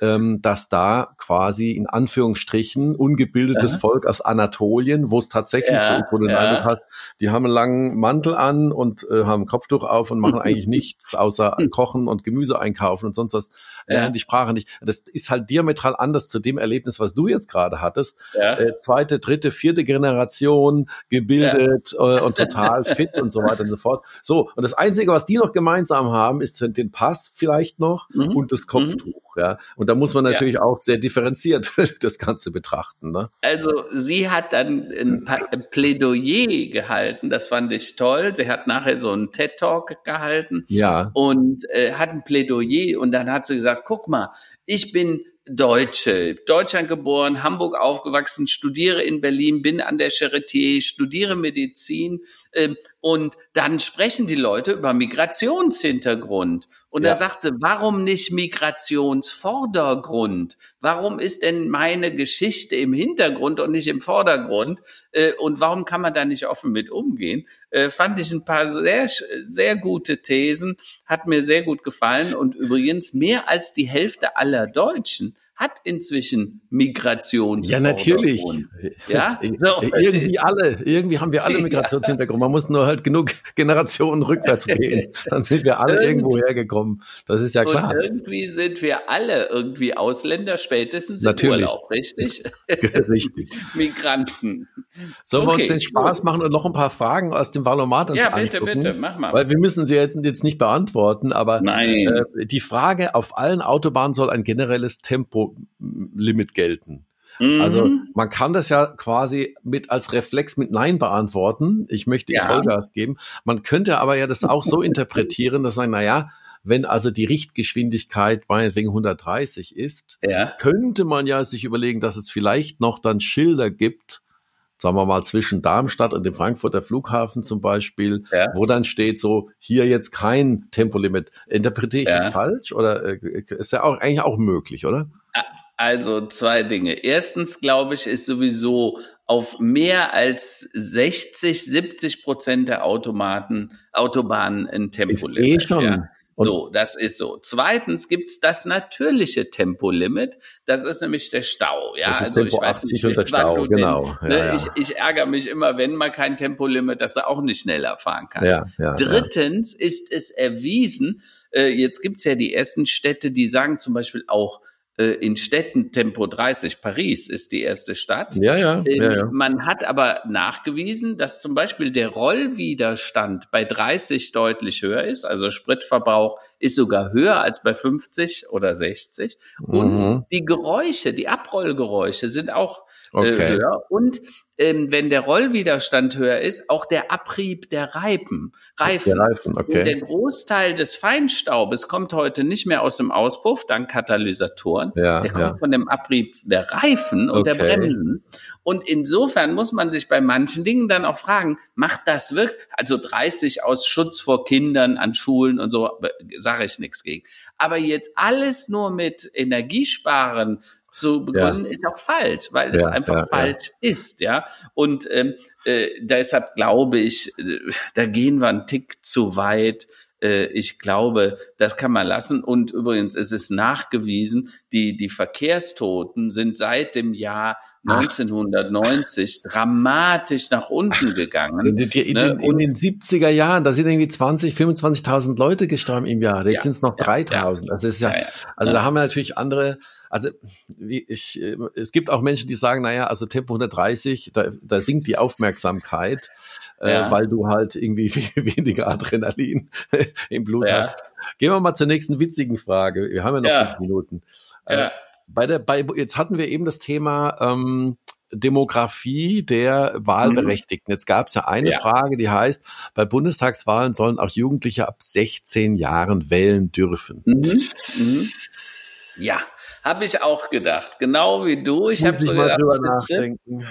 ähm, dass da quasi in Anführungsstrichen ungebildetes ja. Volk aus Anatolien, wo es tatsächlich ja, so ist, wo du den Eindruck hast, die haben einen langen Mantel an und äh, haben ein Kopftuch auf und machen eigentlich nichts außer kochen und Gemüse einkaufen und sonst was, lernen die Sprache nicht. Das ist halt diametral anders zu dem Erlebnis, was du jetzt gerade hattest. Äh, zweite, dritte, vierte Generation, gebildet äh, und total fit und so weiter und so fort. So, und das Einzige, was die noch gemeinsam haben, ist den Pass vielleicht noch mhm. und das mhm. Kopftuch. Mhm. Ja, und da muss man natürlich ja. auch sehr differenziert das Ganze betrachten. Ne? Also sie hat dann ein, ein Plädoyer gehalten, das fand ich toll. Sie hat nachher so einen TED Talk gehalten. Ja. Und äh, hat ein Plädoyer und dann hat sie gesagt, guck mal, ich bin Deutsche, Deutschland geboren, Hamburg aufgewachsen, studiere in Berlin, bin an der Charité, studiere Medizin und dann sprechen die Leute über Migrationshintergrund. Und ja. da sagt sie, warum nicht Migrationsvordergrund? Warum ist denn meine Geschichte im Hintergrund und nicht im Vordergrund? Äh, und warum kann man da nicht offen mit umgehen? Äh, fand ich ein paar sehr, sehr gute Thesen, hat mir sehr gut gefallen. Und übrigens mehr als die Hälfte aller Deutschen hat inzwischen. Ja, natürlich. Ja, so. irgendwie alle, irgendwie haben wir alle Migrationshintergrund. Man muss nur halt genug Generationen rückwärts gehen. Dann sind wir alle irgendwo hergekommen. Das ist ja klar. Und irgendwie sind wir alle irgendwie Ausländer, spätestens natürlich. im Urlaub, richtig? richtig. Migranten. Sollen okay, wir uns den Spaß machen und noch ein paar Fragen aus dem Valomat uns Ja, bitte, angucken? bitte, mach mal. Weil wir müssen sie jetzt, jetzt nicht beantworten, aber Nein. Äh, die Frage, auf allen Autobahnen soll ein generelles Tempo Tempolimit gelten. Mhm. Also man kann das ja quasi mit als Reflex mit Nein beantworten. Ich möchte ja. Vollgas geben. Man könnte aber ja das auch so interpretieren, dass man, naja, wenn also die Richtgeschwindigkeit meinetwegen 130 ist, ja. könnte man ja sich überlegen, dass es vielleicht noch dann Schilder gibt, sagen wir mal zwischen Darmstadt und dem Frankfurter Flughafen zum Beispiel, ja. wo dann steht so, hier jetzt kein Tempolimit. Interpretiere ich ja. das falsch oder äh, ist ja auch eigentlich auch möglich, oder? Also zwei Dinge. Erstens glaube ich, ist sowieso auf mehr als 60, 70 Prozent der Automaten, Autobahnen ein Tempolimit. Ist eh schon. Ja. So, das ist so. Zweitens gibt's das natürliche Tempolimit. Das ist nämlich der Stau. Ja, also Tempo ich weiß nicht, der Stau, genau. Den, ne? ja, ja. Ich, ich ärgere mich immer, wenn man kein Tempolimit, dass er auch nicht schneller fahren kann. Ja, ja, Drittens ist es erwiesen, äh, jetzt gibt's ja die ersten Städte, die sagen zum Beispiel auch, in Städten Tempo 30. Paris ist die erste Stadt. Ja, ja, ähm, ja, ja. Man hat aber nachgewiesen, dass zum Beispiel der Rollwiderstand bei 30 deutlich höher ist. Also Spritverbrauch ist sogar höher als bei 50 oder 60. Und Mhm. die Geräusche, die Abrollgeräusche sind auch äh, Okay. höher. Und ähm, wenn der Rollwiderstand höher ist, auch der Abrieb der Reifen. Reifen. Der Reifen, Und der okay. Großteil des Feinstaubes kommt heute nicht mehr aus dem Auspuff, dank Katalysatoren. Ja, der kommt ja. von dem Abrieb der Reifen und der Okay. Bremsen. Und insofern muss man sich bei manchen Dingen dann auch fragen, macht das wirklich, also 30 aus Schutz vor Kindern an Schulen und so, sage ich nichts gegen. Aber jetzt alles nur mit Energiesparen zu begründen, ist auch falsch, weil es Ja, einfach ja, ja. falsch ist, ja. Und ähm, äh, deshalb glaube ich, äh, da gehen wir einen Tick zu weit. Äh, ich glaube, das kann man lassen. Und übrigens, es ist nachgewiesen, die, die Verkehrstoten sind seit dem Jahr 1990 dramatisch nach unten gegangen. Die, die, in, Ne, den, in den 70er Jahren, da sind irgendwie 20, 25.000 Leute gestorben im Jahr. Jetzt Ja, sind es noch ja, 3.000. Das ist ja, Ja, ja. also Ja. da haben wir natürlich andere, also wie ich, äh, es gibt auch Menschen, die sagen, naja, also Tempo 130, da, da sinkt die Aufmerksamkeit, äh, Ja. weil du halt irgendwie weniger Adrenalin im Blut Ja. hast. Gehen wir mal zur nächsten witzigen Frage. Wir haben ja noch Ja. fünf Minuten. Äh, bei der, bei, jetzt hatten wir eben das Thema ähm, Demografie der Wahlberechtigten. Jetzt gab es ja eine. Ja. Frage, die heißt, bei Bundestagswahlen sollen auch Jugendliche ab 16 Jahren wählen dürfen. Mhm. Mhm. Ja, habe ich auch gedacht. Genau wie du. Ich habe so mal gedacht, drüber nachdenken.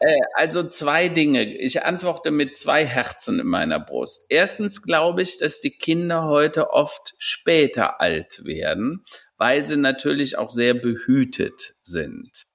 Äh, also zwei Dinge. Ich antworte mit zwei Herzen in meiner Brust. Erstens glaube ich, dass die Kinder heute oft später alt werden, weil sie natürlich auch sehr behütet sind.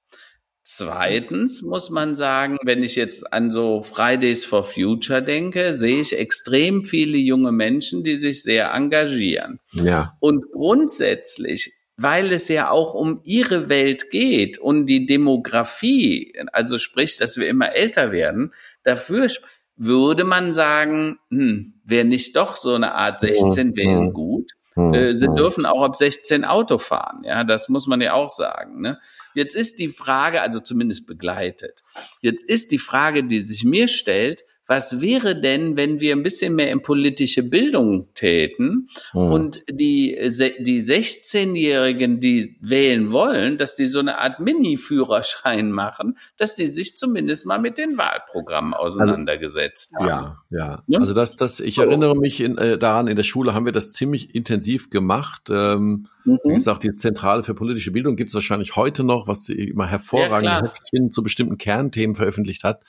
Zweitens muss man sagen, wenn ich jetzt an so Fridays for Future denke, sehe ich extrem viele junge Menschen, die sich sehr engagieren. Ja, Und grundsätzlich, weil es ja auch um ihre Welt geht und die Demografie, also sprich, dass wir immer älter werden, dafür würde man sagen, hm, wäre nicht doch so eine Art 16 wählen Mhm. gut. Hm, Äh, sie hm. dürfen auch ab 16 Auto fahren, ja, das muss man ja auch sagen. Ne? Jetzt ist die Frage, also zumindest begleitet, jetzt ist die Frage, die sich mir stellt, was wäre denn, wenn wir ein bisschen mehr in politische Bildung täten Hm. und die, die 16-Jährigen, die wählen wollen, dass die so eine Art Mini-Führerschein machen, dass die sich zumindest mal mit den Wahlprogrammen auseinandergesetzt haben. Ja, ja. Ja? Also das, das, ich erinnere mich in, äh, daran, in der Schule haben wir das ziemlich intensiv gemacht. Ähm, Wie Mhm. gesagt, die Zentrale für politische Bildung gibt es wahrscheinlich heute noch, was sie immer hervorragende klar. Heftchen zu bestimmten Kernthemen veröffentlicht hat.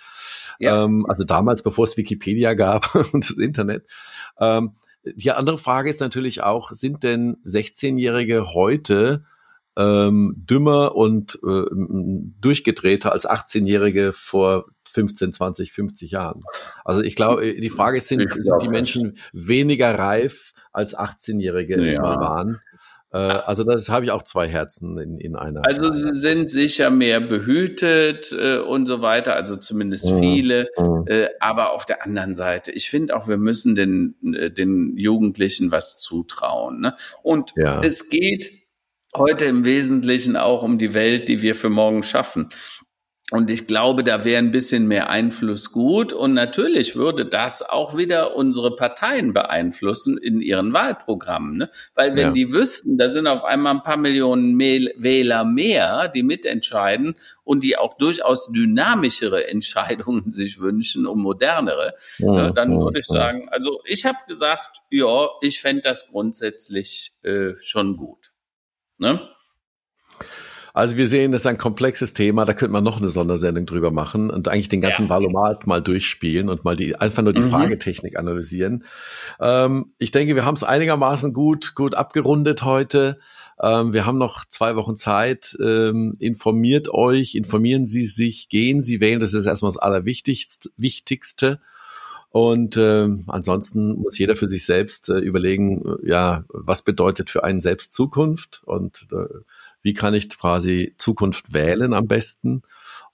Ja. Ähm, also damals, bevor es Wikipedia gab und das Internet. Ähm, die andere Frage ist natürlich auch, sind denn 16-Jährige heute ähm, dümmer und äh, durchgedrehter als 18-Jährige vor 15, 20, 50 Jahren? Also ich glaube, die Frage ist, sind, sind die Menschen weniger reif als 18-Jährige es Ja. mal waren? Äh, also das habe ich auch zwei Herzen in, in einer. Also sie sind sicher mehr behütet äh, und so weiter, also zumindest Mhm. viele. Mhm. Äh, aber auf der anderen Seite, ich finde auch, wir müssen den, äh, den Jugendlichen was zutrauen. Ne? Und Ja. es geht heute im Wesentlichen auch um die Welt, die wir für morgen schaffen. Und ich glaube, da wäre ein bisschen mehr Einfluss gut. Und natürlich würde das auch wieder unsere Parteien beeinflussen in ihren Wahlprogrammen. Ne? Weil wenn Ja. die wüssten, da sind auf einmal ein paar Millionen Mehl- Wähler mehr, die mitentscheiden und die auch durchaus dynamischere Entscheidungen sich wünschen und modernere, ja, dann Mhm. würde ich sagen, also ich habe gesagt, ja, ich fände das grundsätzlich äh, schon gut. Ne? Also wir sehen, das ist ein komplexes Thema, da könnte man noch eine Sondersendung drüber machen und eigentlich den ganzen Ja. Valomat mal durchspielen und mal die einfach nur die Mhm. Fragetechnik analysieren. Ähm, ich denke, wir haben es einigermaßen gut, gut abgerundet heute. Ähm, wir haben noch zwei Wochen Zeit. Ähm, informiert euch, informieren Sie sich, gehen Sie wählen. Das ist erstmal das Allerwichtigste. Wichtigste. Und ähm, ansonsten muss jeder für sich selbst äh, überlegen, äh, ja, was bedeutet für einen selbst Zukunft und äh, wie kann ich quasi Zukunft wählen am besten.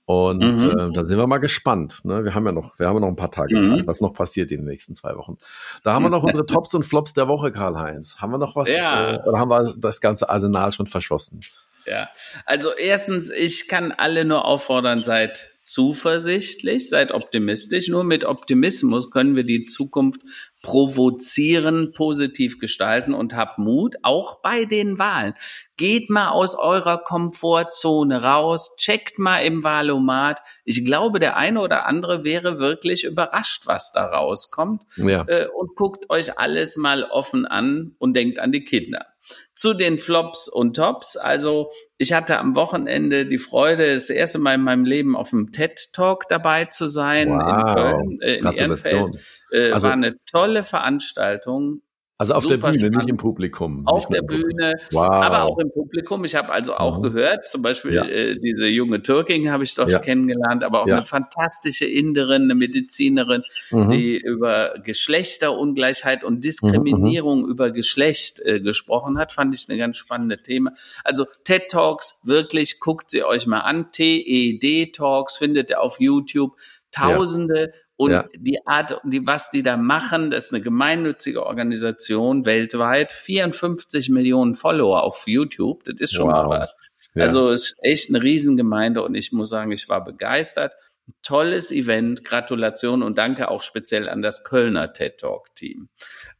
Und Mhm. äh, dann sind wir mal gespannt. Ne? Wir haben ja noch, wir haben ja noch ein paar Tage Mhm. Zeit, was noch passiert in den nächsten zwei Wochen. Da haben wir noch unsere Tops und Flops der Woche, Karl-Heinz. Haben wir noch was Ja. äh, oder haben wir das ganze Arsenal schon verschossen? Ja, also erstens, ich kann alle nur auffordern, seid zuversichtlich, seid optimistisch. Nur mit Optimismus können wir die Zukunft provozieren, positiv gestalten und habt Mut, auch bei den Wahlen. Geht mal aus eurer Komfortzone raus, checkt mal im Wahlomat. Ich glaube, der eine oder andere wäre wirklich überrascht, was da rauskommt. Ja. Äh, und guckt euch alles mal offen an und denkt an die Kinder. Zu den Flops und Tops. Also ich hatte am Wochenende die Freude, das erste Mal in meinem Leben auf dem TED Talk dabei zu sein wow. in Köln, äh, in Ehrenfeld. Äh, also, war eine tolle Veranstaltung. Also auf der Bühne, spannend. nicht im Publikum. Auf der Bühne, wow. aber auch im Publikum. Ich habe also auch mhm. gehört, zum Beispiel ja. äh, diese junge Türkin habe ich dort ja. kennengelernt, aber auch ja. eine fantastische Inderin, eine Medizinerin, mhm. die über Geschlechterungleichheit und Diskriminierung mhm. mhm. über Geschlecht äh, gesprochen hat. Fand ich eine ganz spannende Thema. Also TED Talks, wirklich, guckt sie euch mal an. TED Talks findet ihr auf YouTube. Tausende und ja. die Art, die, was die da machen, das ist eine gemeinnützige Organisation weltweit, 54 Millionen Follower auf YouTube, das ist schon wow. mal was. Ja. Also ist echt eine Riesengemeinde und ich muss sagen, ich war begeistert. Tolles Event, Gratulation und danke auch speziell an das Kölner TED Talk Team.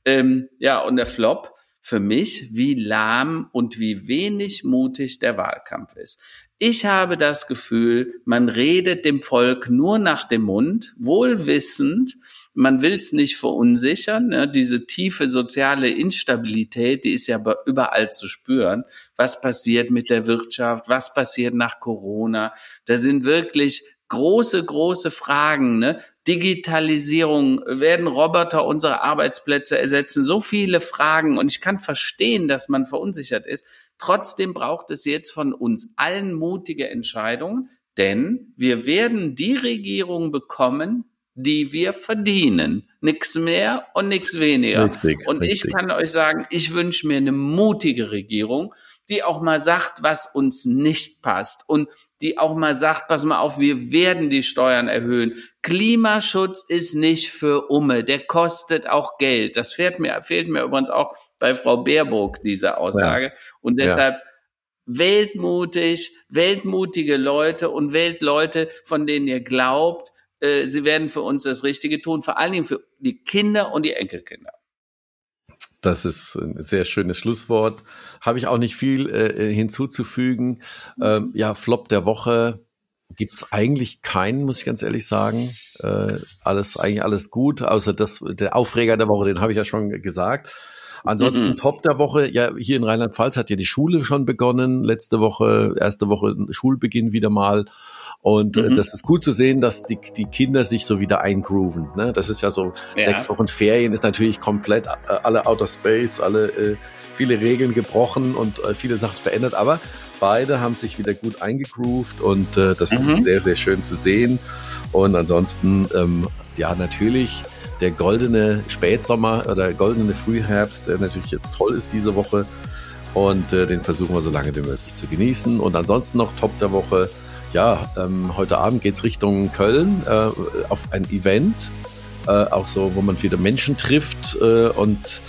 Ähm, ja, und der Flop für mich, wie lahm und wie wenig mutig der Wahlkampf ist. Ich habe das Gefühl, man redet dem Volk nur nach dem Mund, wohl wissend, man will es nicht verunsichern. Ne? Diese tiefe soziale Instabilität, die ist ja überall zu spüren. Was passiert mit der Wirtschaft? Was passiert nach Corona? Da sind wirklich große, große Fragen. Ne? Digitalisierung, werden Roboter unsere Arbeitsplätze ersetzen? So viele Fragen. Und ich kann verstehen, dass man verunsichert ist. Trotzdem braucht es jetzt von uns allen mutige Entscheidungen, denn wir werden die Regierung bekommen, die wir verdienen. Nichts mehr und nichts weniger. Richtig, und richtig. ich kann euch sagen, ich wünsche mir eine mutige Regierung, die auch mal sagt, was uns nicht passt und die auch mal sagt, pass mal auf, wir werden die Steuern erhöhen. Klimaschutz ist nicht für Umme, der kostet auch Geld. Das fehlt mir, fehlt mir übrigens auch bei Frau Baerbock, diese Aussage. Ja. Und deshalb ja. weltmutig, weltmutige Leute und Weltleute, von denen ihr glaubt, äh, sie werden für uns das Richtige tun, vor allen Dingen für die Kinder und die Enkelkinder. Das ist ein sehr schönes Schlusswort. Habe ich auch nicht viel äh, hinzuzufügen. Ähm, ja, Flop der Woche gibt's eigentlich keinen, muss ich ganz ehrlich sagen. Äh, alles eigentlich alles gut, außer das der Aufreger der Woche, den habe ich ja schon gesagt. Ansonsten mhm. Top der Woche, ja, hier in Rheinland-Pfalz hat ja die Schule schon begonnen. Letzte Woche, erste Woche Schulbeginn wieder mal. Und äh, mhm. das ist gut zu sehen, dass die, die Kinder sich so wieder eingrooven. Ne? Das ist ja so, ja. sechs Wochen Ferien ist natürlich komplett äh, alle Outer Space, alle äh, viele Regeln gebrochen und äh, viele Sachen verändert. Aber beide haben sich wieder gut eingegroovt und äh, das mhm. ist sehr, sehr schön zu sehen. Und ansonsten, ähm, ja, natürlich der goldene Spätsommer oder goldene Frühherbst, der natürlich jetzt toll ist diese Woche. Und äh, den versuchen wir so lange wie möglich zu genießen. Und ansonsten noch Top der Woche. Ja, ähm, heute Abend geht es Richtung Köln äh, auf ein Event, äh, auch so, wo man wieder Menschen trifft äh, und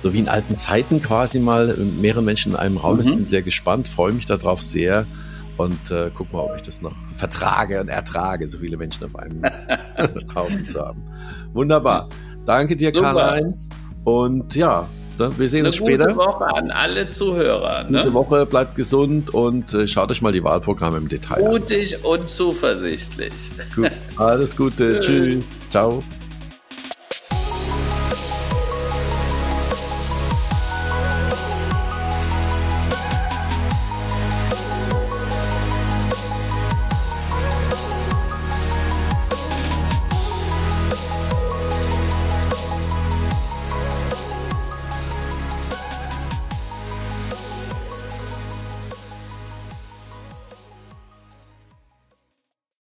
so wie in alten Zeiten quasi mal mehrere Menschen in einem Raum mhm. ist. Bin sehr gespannt, freue mich darauf sehr und äh, guck mal, ob ich das noch vertrage und ertrage, so viele Menschen auf einem Haufen zu haben. Wunderbar. Danke dir, Karl-Heinz. Und ja, ne, wir sehen Eine uns später. Gute Woche an alle Zuhörer. Ne? Gute Woche, bleibt gesund und äh, schaut euch mal die Wahlprogramme im Detail Mutig an. Mutig und zuversichtlich. Gut. Alles Gute. Tschüss. Ciao.